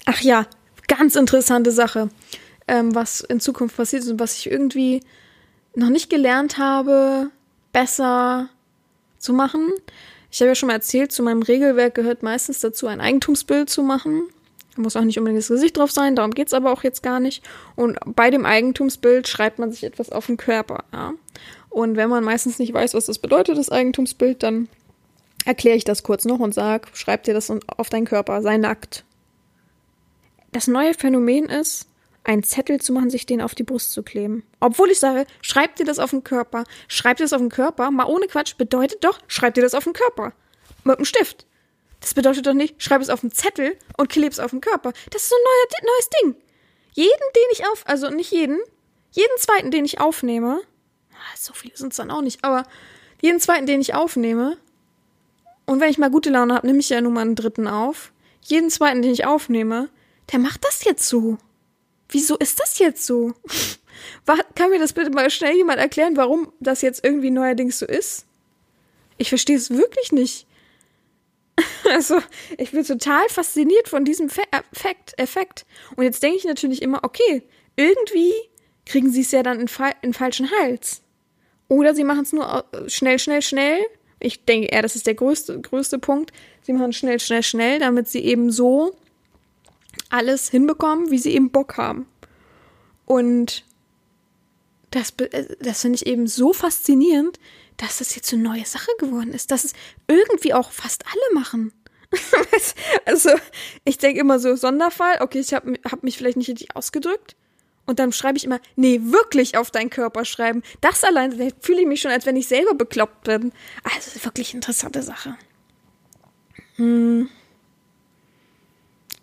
Ach ja, ganz interessante Sache, ähm, was in Zukunft passiert ist und was ich irgendwie noch nicht gelernt habe, besser zu machen. Ich habe ja schon mal erzählt, zu meinem Regelwerk gehört meistens dazu, ein Eigentumsbild zu machen. Da muss auch nicht unbedingt das Gesicht drauf sein, darum geht's aber auch jetzt gar nicht. Und bei dem Eigentumsbild schreibt man sich etwas auf den Körper. Ja? Und wenn man meistens nicht weiß, was das bedeutet, das Eigentumsbild, dann erkläre ich das kurz noch und sag, schreib dir das auf deinen Körper, sei nackt. Das neue Phänomen ist, einen Zettel zu machen, sich den auf die Brust zu kleben. Obwohl ich sage, schreib dir das auf den Körper. Schreib dir das auf den Körper, mal ohne Quatsch, bedeutet doch, schreib dir das auf den Körper. Mit einem Stift. Das bedeutet doch nicht, schreib es auf einen Zettel und kleb es auf den Körper. Das ist so ein neues Ding. Jeden, den ich auf, also nicht jeden, jeden zweiten, den ich aufnehme, ah, so viele sind es dann auch nicht, aber jeden zweiten, den ich aufnehme, und wenn ich mal gute Laune habe, nehme ich ja nur mal einen dritten auf. Jeden zweiten, den ich aufnehme, der macht das jetzt so. Wieso ist das jetzt so? Kann mir das bitte mal schnell jemand erklären, warum das jetzt irgendwie neuerdings so ist? Ich verstehe es wirklich nicht. Also, ich bin total fasziniert von diesem Effekt, Effekt. Und jetzt denke ich natürlich immer, okay, irgendwie kriegen sie es ja dann in, fa in falschen Hals. Oder sie machen es nur schnell, schnell, schnell. Ich denke eher, das ist der größte, größte Punkt. Sie machen schnell, schnell, schnell, damit sie eben so alles hinbekommen, wie sie eben Bock haben. Und das, äh, das finde ich eben so faszinierend, dass das jetzt eine neue Sache geworden ist, dass es irgendwie auch fast alle machen. also, ich denke immer so, Sonderfall, okay, ich habe hab mich vielleicht nicht richtig ausgedrückt. Und dann schreibe ich immer, nee, wirklich auf deinen Körper schreiben. Das allein, fühle ich mich schon, als wenn ich selber bekloppt bin. Also, wirklich interessante Sache. Hm.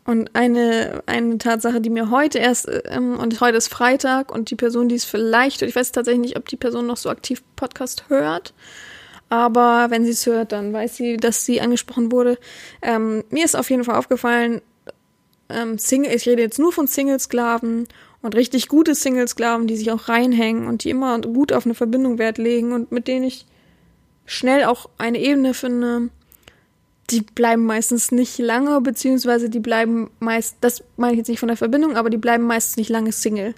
Und eine, eine Tatsache, die mir heute erst, ähm, und heute ist Freitag und die Person, die es vielleicht, ich weiß tatsächlich nicht, ob die Person noch so aktiv Podcast hört, aber wenn sie es hört, dann weiß sie, dass sie angesprochen wurde. Ähm, mir ist auf jeden Fall aufgefallen, ähm, Single, ich rede jetzt nur von Singlesklaven und richtig gute Singlesklaven, die sich auch reinhängen und die immer gut auf eine Verbindung Wert legen und mit denen ich schnell auch eine Ebene finde, die bleiben meistens nicht lange, beziehungsweise die bleiben meist, das meine ich jetzt nicht von der Verbindung, aber die bleiben meistens nicht lange Single.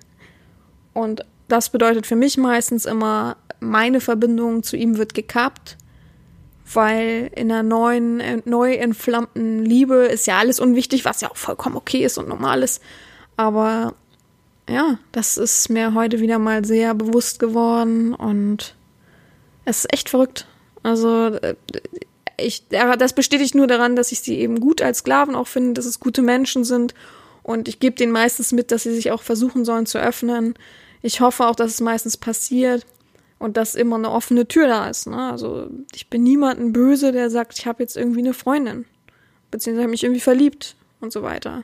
Und das bedeutet für mich meistens immer, meine Verbindung zu ihm wird gekappt, weil in einer neuen, neu entflammten Liebe ist ja alles unwichtig, was ja auch vollkommen okay ist und normal ist. Aber ja, das ist mir heute wieder mal sehr bewusst geworden und es ist echt verrückt. Also äh, ich, das bestätigt nur daran, dass ich sie eben gut als Sklaven auch finde, dass es gute Menschen sind. Und ich gebe denen meistens mit, dass sie sich auch versuchen sollen zu öffnen. Ich hoffe auch, dass es meistens passiert und dass immer eine offene Tür da ist. Ne? Also ich bin niemanden böse, der sagt, ich habe jetzt irgendwie eine Freundin. Beziehungsweise mich irgendwie verliebt und so weiter.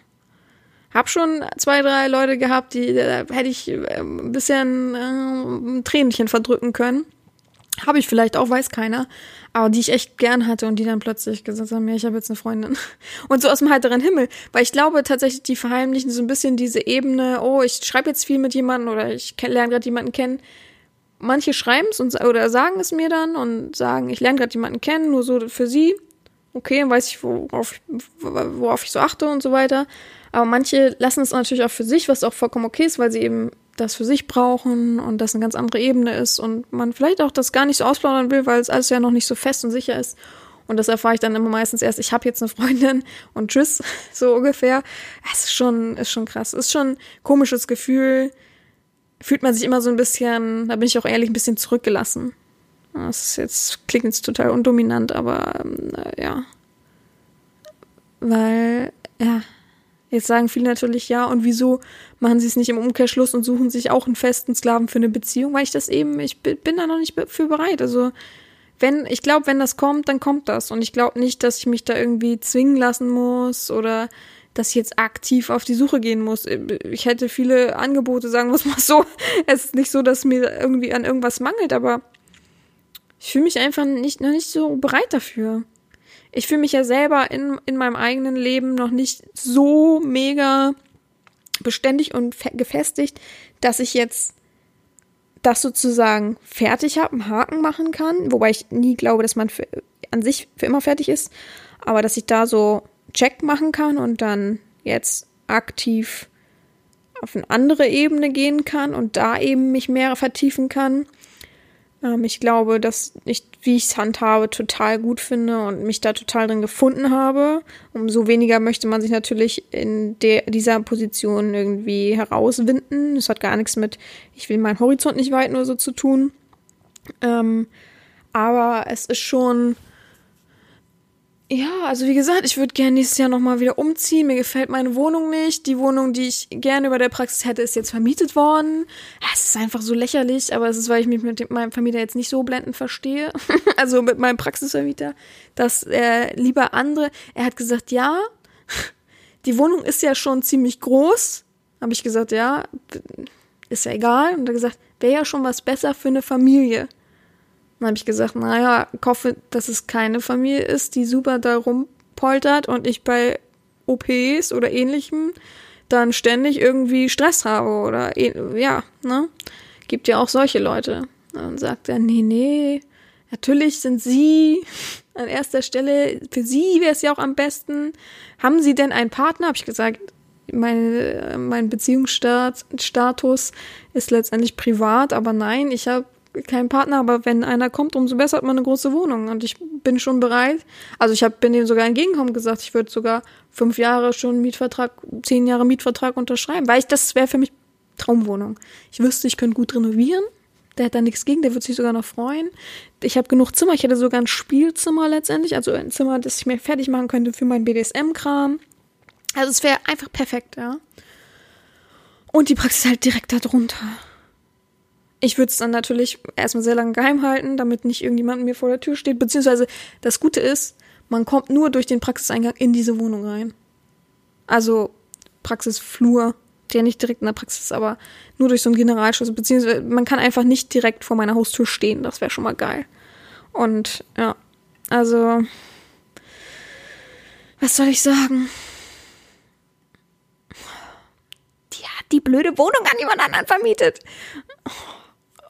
Hab schon zwei, drei Leute gehabt, die da hätte ich äh, ein bisschen äh, ein Tränchen verdrücken können. Habe ich vielleicht auch, weiß keiner. Aber die ich echt gern hatte und die dann plötzlich gesagt haben, ja, ich habe jetzt eine Freundin. Und so aus dem heiteren Himmel. Weil ich glaube tatsächlich, die verheimlichen so ein bisschen diese Ebene, oh, ich schreibe jetzt viel mit jemandem oder ich lerne gerade jemanden kennen. Manche schreiben es oder sagen es mir dann und sagen, ich lerne gerade jemanden kennen, nur so für sie. Okay, dann weiß ich, worauf, worauf ich so achte und so weiter. Aber manche lassen es natürlich auch für sich, was auch vollkommen okay ist, weil sie eben das für sich brauchen und das eine ganz andere Ebene ist und man vielleicht auch das gar nicht so ausplaudern will, weil es alles ja noch nicht so fest und sicher ist. Und das erfahre ich dann immer meistens erst, ich habe jetzt eine Freundin und tschüss, so ungefähr. Es ist schon, ist schon krass. Ist schon ein komisches Gefühl. Fühlt man sich immer so ein bisschen, da bin ich auch ehrlich, ein bisschen zurückgelassen. Das ist jetzt, klingt jetzt total undominant, aber ähm, ja. Weil, ja, Jetzt sagen viele natürlich ja, und wieso machen sie es nicht im Umkehrschluss und suchen sich auch einen festen Sklaven für eine Beziehung, weil ich das eben, ich bin da noch nicht für bereit. Also, wenn, ich glaube, wenn das kommt, dann kommt das. Und ich glaube nicht, dass ich mich da irgendwie zwingen lassen muss oder dass ich jetzt aktiv auf die Suche gehen muss. Ich hätte viele Angebote, sagen wir es mal so. Es ist nicht so, dass mir irgendwie an irgendwas mangelt, aber ich fühle mich einfach nicht, noch nicht so bereit dafür ich fühle mich ja selber in, in meinem eigenen Leben noch nicht so mega beständig und gefestigt, dass ich jetzt das sozusagen fertig habe, einen Haken machen kann, wobei ich nie glaube, dass man für, an sich für immer fertig ist, aber dass ich da so Check machen kann und dann jetzt aktiv auf eine andere Ebene gehen kann und da eben mich mehr vertiefen kann. Ähm, ich glaube, dass ich wie ich es handhabe, total gut finde und mich da total drin gefunden habe. Umso weniger möchte man sich natürlich in der, dieser Position irgendwie herauswinden. Das hat gar nichts mit, ich will meinen Horizont nicht weiten oder so zu tun. Ähm, aber es ist schon ja, also wie gesagt, ich würde gerne nächstes Jahr nochmal wieder umziehen. Mir gefällt meine Wohnung nicht. Die Wohnung, die ich gerne über der Praxis hätte, ist jetzt vermietet worden. Es ist einfach so lächerlich, aber es ist, weil ich mich mit meinem Vermieter jetzt nicht so blendend verstehe. also mit meinem Praxisvermieter, dass er lieber andere. Er hat gesagt, ja, die Wohnung ist ja schon ziemlich groß. Habe ich gesagt, ja, ist ja egal. Und er hat gesagt, wäre ja schon was besser für eine Familie. Dann habe ich gesagt, naja, ich hoffe, dass es keine Familie ist, die super da rumpoltert und ich bei OPs oder ähnlichem dann ständig irgendwie Stress habe oder ja, ne? Gibt ja auch solche Leute. Dann sagt er, nee, nee, natürlich sind sie an erster Stelle, für sie wäre es ja auch am besten. Haben sie denn einen Partner? Habe ich gesagt, meine, mein Beziehungsstatus ist letztendlich privat, aber nein, ich habe keinen Partner, aber wenn einer kommt, umso besser hat man eine große Wohnung. Und ich bin schon bereit. Also ich hab, bin dem sogar entgegengekommen gesagt, ich würde sogar fünf Jahre schon Mietvertrag, zehn Jahre Mietvertrag unterschreiben, weil ich das wäre für mich Traumwohnung. Ich wüsste, ich könnte gut renovieren. Der hat da nichts gegen, der würde sich sogar noch freuen. Ich habe genug Zimmer, ich hätte sogar ein Spielzimmer letztendlich, also ein Zimmer, das ich mir fertig machen könnte für meinen BDSM-Kram. Also es wäre einfach perfekt, ja. Und die Praxis halt direkt da drunter. Ich würde es dann natürlich erstmal sehr lange geheim halten, damit nicht irgendjemand mir vor der Tür steht. Beziehungsweise das Gute ist, man kommt nur durch den Praxiseingang in diese Wohnung rein. Also Praxisflur, der nicht direkt in der Praxis ist, aber nur durch so einen Generalschluss. Beziehungsweise man kann einfach nicht direkt vor meiner Haustür stehen. Das wäre schon mal geil. Und ja, also was soll ich sagen? Die hat die blöde Wohnung an jemand anderen vermietet.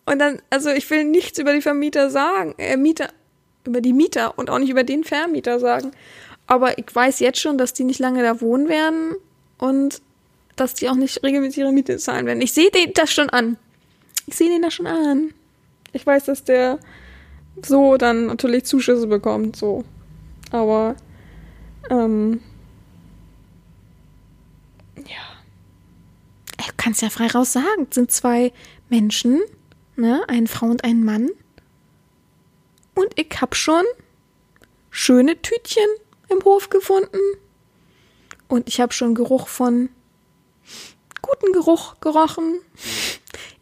Und dann, also ich will nichts über die Vermieter sagen, äh, Mieter, über die Mieter und auch nicht über den Vermieter sagen. Aber ich weiß jetzt schon, dass die nicht lange da wohnen werden und dass die auch nicht regelmäßig ihre Miete zahlen werden. Ich sehe den das schon an. Ich sehe den das schon an. Ich weiß, dass der so dann natürlich Zuschüsse bekommt, so. Aber, ähm, ja. Du kannst ja frei raus sagen, es sind zwei Menschen, ne, eine Frau und ein Mann. Und ich hab schon schöne Tütchen im Hof gefunden. Und ich habe schon Geruch von guten Geruch gerochen.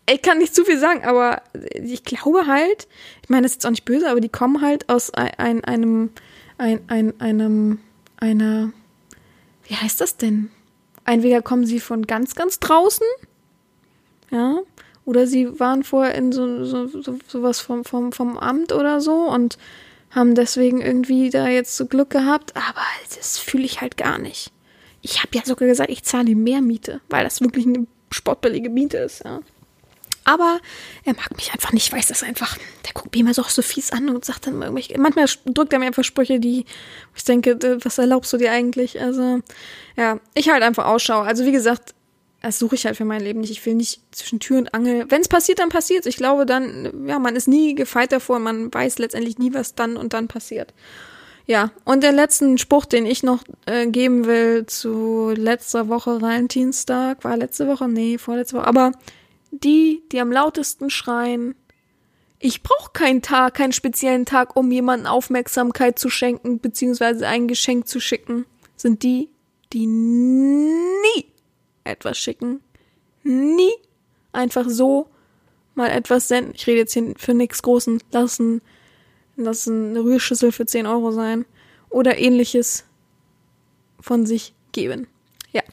Ich kann nicht zu viel sagen, aber ich glaube halt, ich meine, das ist jetzt auch nicht böse, aber die kommen halt aus ein, einem, ein, ein, einem, einer, wie heißt das denn? Entweder kommen sie von ganz, ganz draußen, ja, oder sie waren vorher in so, so, so sowas vom, vom, vom Amt oder so und haben deswegen irgendwie da jetzt so Glück gehabt, aber das fühle ich halt gar nicht. Ich habe ja sogar gesagt, ich zahle mehr Miete, weil das wirklich eine sportbillige Miete ist, ja. Aber er mag mich einfach nicht, weiß das einfach. Der guckt mich immer so, so fies an und sagt dann irgendwelche. Manchmal drückt er mir einfach Sprüche, die ich denke, was erlaubst du dir eigentlich? Also, ja, ich halt einfach Ausschau. Also, wie gesagt, das suche ich halt für mein Leben nicht. Ich will nicht zwischen Tür und Angel. Wenn es passiert, dann passiert Ich glaube dann, ja, man ist nie gefeit davor. Man weiß letztendlich nie, was dann und dann passiert. Ja, und den letzten Spruch, den ich noch äh, geben will zu letzter Woche Valentinstag, war letzte Woche? Nee, vorletzte Woche. Aber die, die am lautesten schreien, ich brauche keinen Tag, keinen speziellen Tag, um jemanden Aufmerksamkeit zu schenken, beziehungsweise ein Geschenk zu schicken, sind die, die nie etwas schicken. Nie einfach so mal etwas senden. Ich rede jetzt hier für nichts Großen. Lassen, lassen eine Rührschüssel für 10 Euro sein. Oder ähnliches von sich geben. Ja.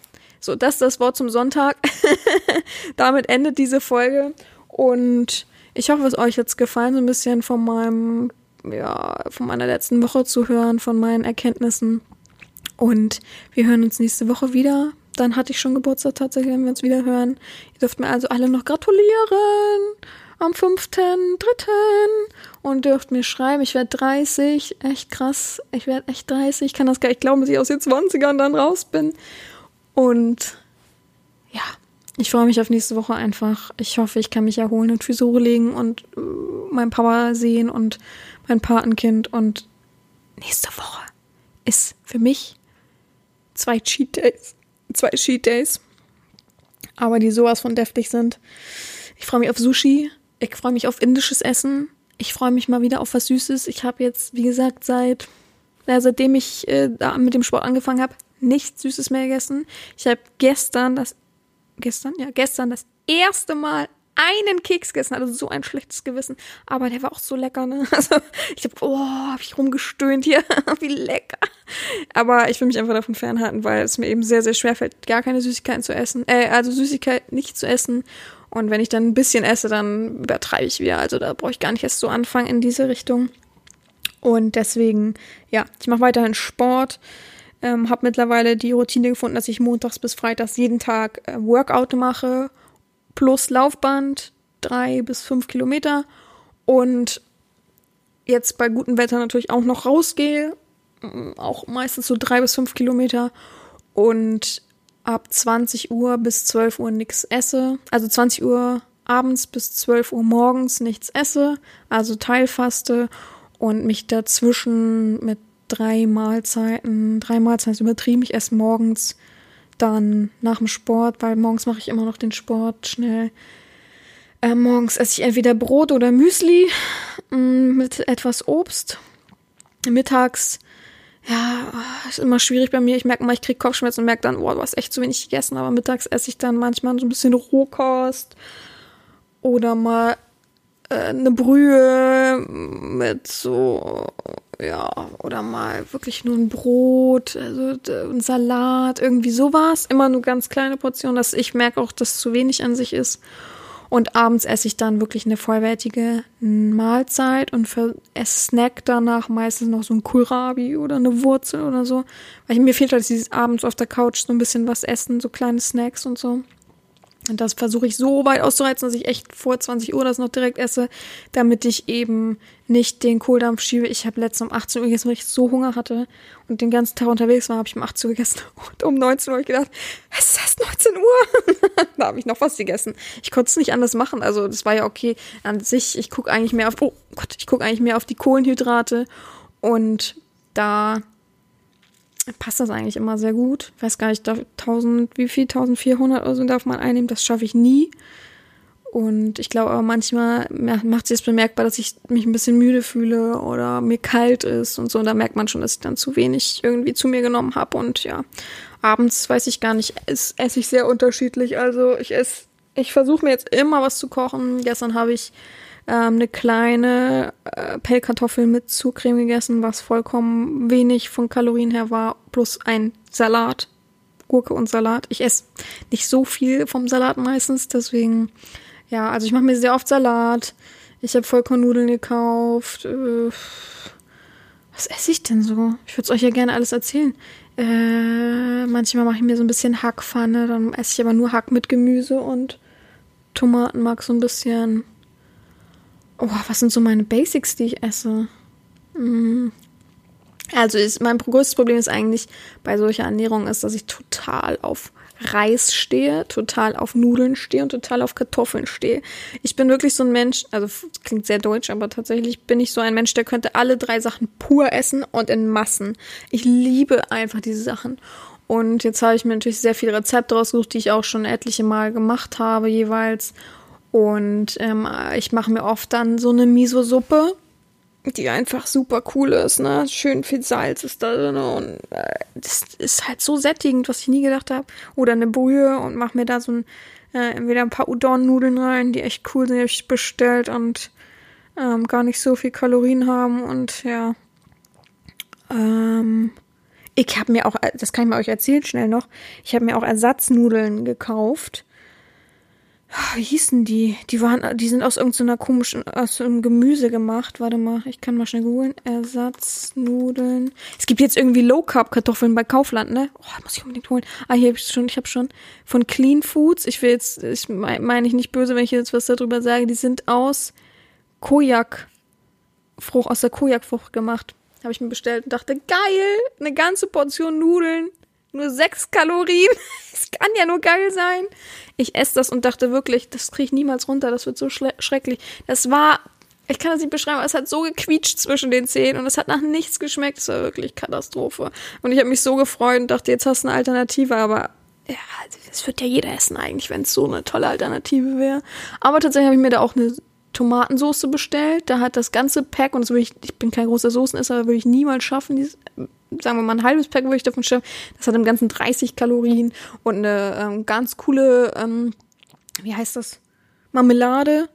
So, das ist das Wort zum Sonntag. Damit endet diese Folge. Und ich hoffe, es euch jetzt gefallen, so ein bisschen von meinem, ja, von meiner letzten Woche zu hören, von meinen Erkenntnissen. Und wir hören uns nächste Woche wieder dann hatte ich schon Geburtstag tatsächlich, wenn wir uns wieder hören. Ihr dürft mir also alle noch gratulieren am 5.3. und dürft mir schreiben, ich werde 30. Echt krass. Ich werde echt 30. Ich kann das gar nicht glauben, dass ich aus den 20ern dann raus bin. Und ja, ich freue mich auf nächste Woche einfach. Ich hoffe, ich kann mich erholen und Füße legen und äh, meinen Papa sehen und mein Patenkind. Und nächste Woche ist für mich zwei Cheat Days. Zwei Cheat Days. Aber die sowas von deftig sind. Ich freue mich auf Sushi. Ich freue mich auf indisches Essen. Ich freue mich mal wieder auf was Süßes. Ich habe jetzt, wie gesagt, seit ja, seitdem ich äh, da mit dem Sport angefangen habe, nichts Süßes mehr gegessen. Ich habe gestern das gestern ja gestern das erste Mal einen Keks gegessen, also so ein schlechtes Gewissen, aber der war auch so lecker, ne? Also ich habe oh, hab ich rumgestöhnt hier, wie lecker. Aber ich will mich einfach davon fernhalten, weil es mir eben sehr sehr schwer fällt, gar keine Süßigkeiten zu essen, äh, also Süßigkeit nicht zu essen. Und wenn ich dann ein bisschen esse, dann übertreibe ich wieder. Also da brauche ich gar nicht erst so anfangen in diese Richtung. Und deswegen, ja, ich mache weiterhin Sport. Ähm, habe mittlerweile die Routine gefunden, dass ich montags bis freitags jeden Tag äh, Workout mache plus Laufband, drei bis fünf Kilometer und jetzt bei gutem Wetter natürlich auch noch rausgehe, mm, auch meistens so drei bis fünf Kilometer und ab 20 Uhr bis 12 Uhr nichts esse, also 20 Uhr abends bis 12 Uhr morgens nichts esse, also Teilfaste und mich dazwischen mit drei Mahlzeiten, drei Mahlzeiten ist übertrieben, ich esse morgens dann nach dem Sport, weil morgens mache ich immer noch den Sport schnell. Äh, morgens esse ich entweder Brot oder Müsli mm, mit etwas Obst. Mittags, ja, ist immer schwierig bei mir. Ich merke mal, ich kriege Kopfschmerzen und merke dann, oh, du hast echt zu wenig gegessen. Aber mittags esse ich dann manchmal so ein bisschen Rohkost oder mal äh, eine Brühe mit so ja, oder mal wirklich nur ein Brot, also ein Salat, irgendwie sowas. Immer nur ganz kleine Portionen, dass ich merke auch, dass zu wenig an sich ist. Und abends esse ich dann wirklich eine vollwertige Mahlzeit und für Snack danach meistens noch so ein Kohlrabi oder eine Wurzel oder so. Weil mir fehlt halt dieses abends auf der Couch so ein bisschen was essen, so kleine Snacks und so. Und das versuche ich so weit auszureizen, dass ich echt vor 20 Uhr das noch direkt esse, damit ich eben nicht den Kohldampf schiebe. Ich habe letztens um 18 Uhr gegessen, weil ich so Hunger hatte und den ganzen Tag unterwegs war, habe ich um 18 Uhr gegessen. Und um 19 Uhr habe ich gedacht, es ist erst 19 Uhr. da habe ich noch was gegessen. Ich konnte es nicht anders machen. Also das war ja okay an sich. Ich gucke eigentlich mehr auf, oh Gott, ich gucke eigentlich mehr auf die Kohlenhydrate. Und da passt das eigentlich immer sehr gut. Ich weiß gar nicht, 1000, wie viel, 1400 oder so darf man einnehmen, das schaffe ich nie. Und ich glaube aber manchmal macht sich es bemerkbar, dass ich mich ein bisschen müde fühle oder mir kalt ist und so. Und da merkt man schon, dass ich dann zu wenig irgendwie zu mir genommen habe. Und ja, abends weiß ich gar nicht, esse ich sehr unterschiedlich. Also ich esse, ich versuche mir jetzt immer was zu kochen. Gestern habe ich ähm, eine kleine äh, Pellkartoffel mit Zucreme gegessen, was vollkommen wenig von Kalorien her war, plus ein Salat, Gurke und Salat. Ich esse nicht so viel vom Salat meistens, deswegen, ja, also ich mache mir sehr oft Salat. Ich habe Vollkornnudeln gekauft. Äh, was esse ich denn so? Ich würde es euch ja gerne alles erzählen. Äh, manchmal mache ich mir so ein bisschen Hackpfanne, dann esse ich aber nur Hack mit Gemüse und Tomatenmark so ein bisschen. Oh, was sind so meine Basics, die ich esse? Hm. Also ist, mein größtes Problem ist eigentlich bei solcher Ernährung ist, dass ich total auf Reis stehe, total auf Nudeln stehe und total auf Kartoffeln stehe. Ich bin wirklich so ein Mensch, also klingt sehr deutsch, aber tatsächlich bin ich so ein Mensch, der könnte alle drei Sachen pur essen und in Massen. Ich liebe einfach diese Sachen. Und jetzt habe ich mir natürlich sehr viele Rezepte rausgesucht, die ich auch schon etliche Mal gemacht habe jeweils. Und ähm, ich mache mir oft dann so eine Miso-Suppe, die einfach super cool ist, ne? Schön viel Salz ist da drin und äh, das ist halt so sättigend, was ich nie gedacht habe. Oder eine Brühe und mache mir da so ein, äh, entweder ein paar Udon-Nudeln rein, die echt cool sind, die ich bestellt und ähm, gar nicht so viel Kalorien haben und ja. Ähm, ich habe mir auch, das kann ich mir euch erzählen schnell noch, ich habe mir auch Ersatznudeln gekauft wie hießen die? Die waren, die sind aus irgendeiner komischen, aus einem Gemüse gemacht. Warte mal, ich kann mal schnell googeln. Ersatznudeln. Es gibt jetzt irgendwie Low Carb Kartoffeln bei Kaufland, ne? Oh, muss ich unbedingt holen. Ah, hier habe ich schon, ich habe schon von Clean Foods. Ich will jetzt, ich meine ich nicht böse, wenn ich jetzt was darüber sage. Die sind aus Kojak Frucht, aus der Kojakfrucht gemacht. Habe ich mir bestellt und dachte, geil, eine ganze Portion Nudeln nur sechs Kalorien. Es kann ja nur geil sein. Ich esse das und dachte wirklich, das kriege ich niemals runter. Das wird so schrecklich. Das war Ich kann das nicht beschreiben, aber es hat so gequietscht zwischen den Zähnen und es hat nach nichts geschmeckt. Es war wirklich Katastrophe. Und ich habe mich so gefreut und dachte, jetzt hast du eine Alternative, aber ja, das wird ja jeder essen eigentlich, wenn es so eine tolle Alternative wäre. Aber tatsächlich habe ich mir da auch eine Tomatensauce bestellt. Da hat das ganze Pack, und das würde ich, ich bin kein großer Soßenesser, würde ich niemals schaffen, dieses, sagen wir mal ein halbes Pack würde ich davon schaffen. Das hat im Ganzen 30 Kalorien und eine ähm, ganz coole, ähm, wie heißt das? Marmelade.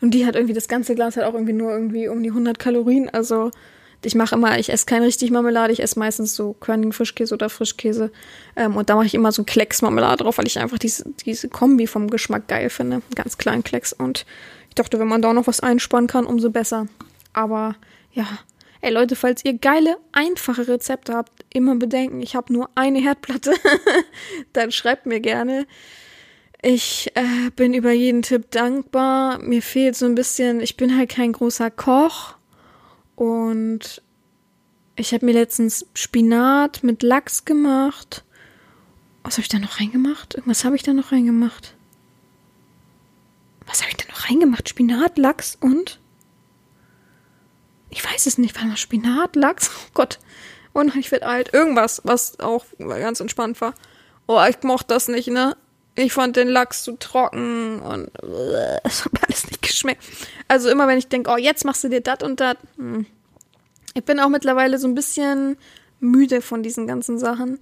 Und die hat irgendwie, das ganze Glas hat auch irgendwie nur irgendwie um die 100 Kalorien. Also ich mache immer, ich esse kein richtig Marmelade, ich esse meistens so Körnigen Frischkäse oder Frischkäse. Ähm, und da mache ich immer so Klecks Marmelade drauf, weil ich einfach diese, diese Kombi vom Geschmack geil finde. Ganz kleinen Klecks. Und ich dachte, wenn man da noch was einsparen kann, umso besser. Aber ja, ey Leute, falls ihr geile, einfache Rezepte habt, immer bedenken, ich habe nur eine Herdplatte. Dann schreibt mir gerne. Ich äh, bin über jeden Tipp dankbar. Mir fehlt so ein bisschen, ich bin halt kein großer Koch. Und ich habe mir letztens Spinat mit Lachs gemacht. Was habe ich da noch reingemacht? Irgendwas habe ich da noch reingemacht. Was habe ich da noch reingemacht? Spinat, Lachs und? Ich weiß es nicht. War noch Spinat, Lachs? Oh Gott. Und ich werde alt. Irgendwas, was auch ganz entspannt war. Oh, ich mochte das nicht, ne? Ich fand den Lachs zu trocken und es hat alles nicht geschmeckt. Also immer wenn ich denke, oh, jetzt machst du dir das und das. Hm. Ich bin auch mittlerweile so ein bisschen müde von diesen ganzen Sachen.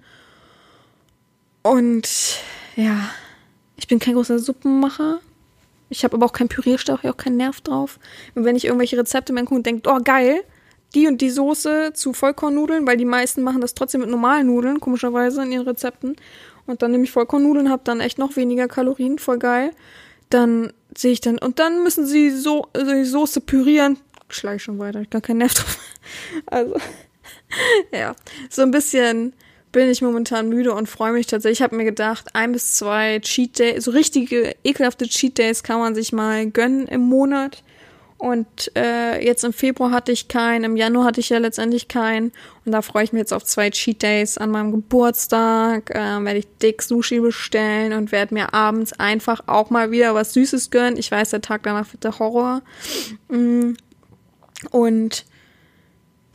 Und ja, ich bin kein großer Suppenmacher. Ich habe aber auch keinen Pürierstab, ich auch keinen Nerv drauf. Und wenn ich irgendwelche Rezepte mir angucke und denke, oh geil, die und die Soße zu Vollkornnudeln, weil die meisten machen das trotzdem mit normalen Nudeln, komischerweise in ihren Rezepten. Und dann nehme ich Vollkornnudeln, habe dann echt noch weniger Kalorien, voll geil. Dann sehe ich dann, und dann müssen sie so also die Soße pürieren. Schlage schon weiter, ich gar keinen Nerv drauf. Also, ja, so ein bisschen bin ich momentan müde und freue mich tatsächlich. Ich habe mir gedacht, ein bis zwei Cheat Days, so richtige ekelhafte Cheat Days kann man sich mal gönnen im Monat. Und äh, jetzt im Februar hatte ich keinen, im Januar hatte ich ja letztendlich keinen. Und da freue ich mich jetzt auf zwei Cheat Days an meinem Geburtstag. Äh, werde ich dick Sushi bestellen und werde mir abends einfach auch mal wieder was Süßes gönnen. Ich weiß, der Tag danach wird der Horror. Mm. Und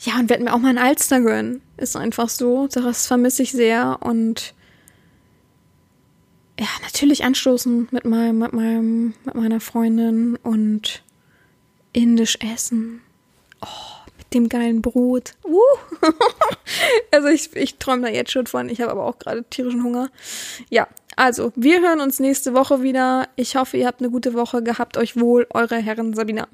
ja, und werde mir auch mal ein Alster gönnen. Ist einfach so. Das vermisse ich sehr. Und ja, natürlich anstoßen mit meinem, mit meinem, mit meiner Freundin und indisch essen. Oh, mit dem geilen Brot. Uh. also ich, ich träume da jetzt schon von. Ich habe aber auch gerade tierischen Hunger. Ja, also wir hören uns nächste Woche wieder. Ich hoffe, ihr habt eine gute Woche. Gehabt euch wohl, eure Herren Sabina.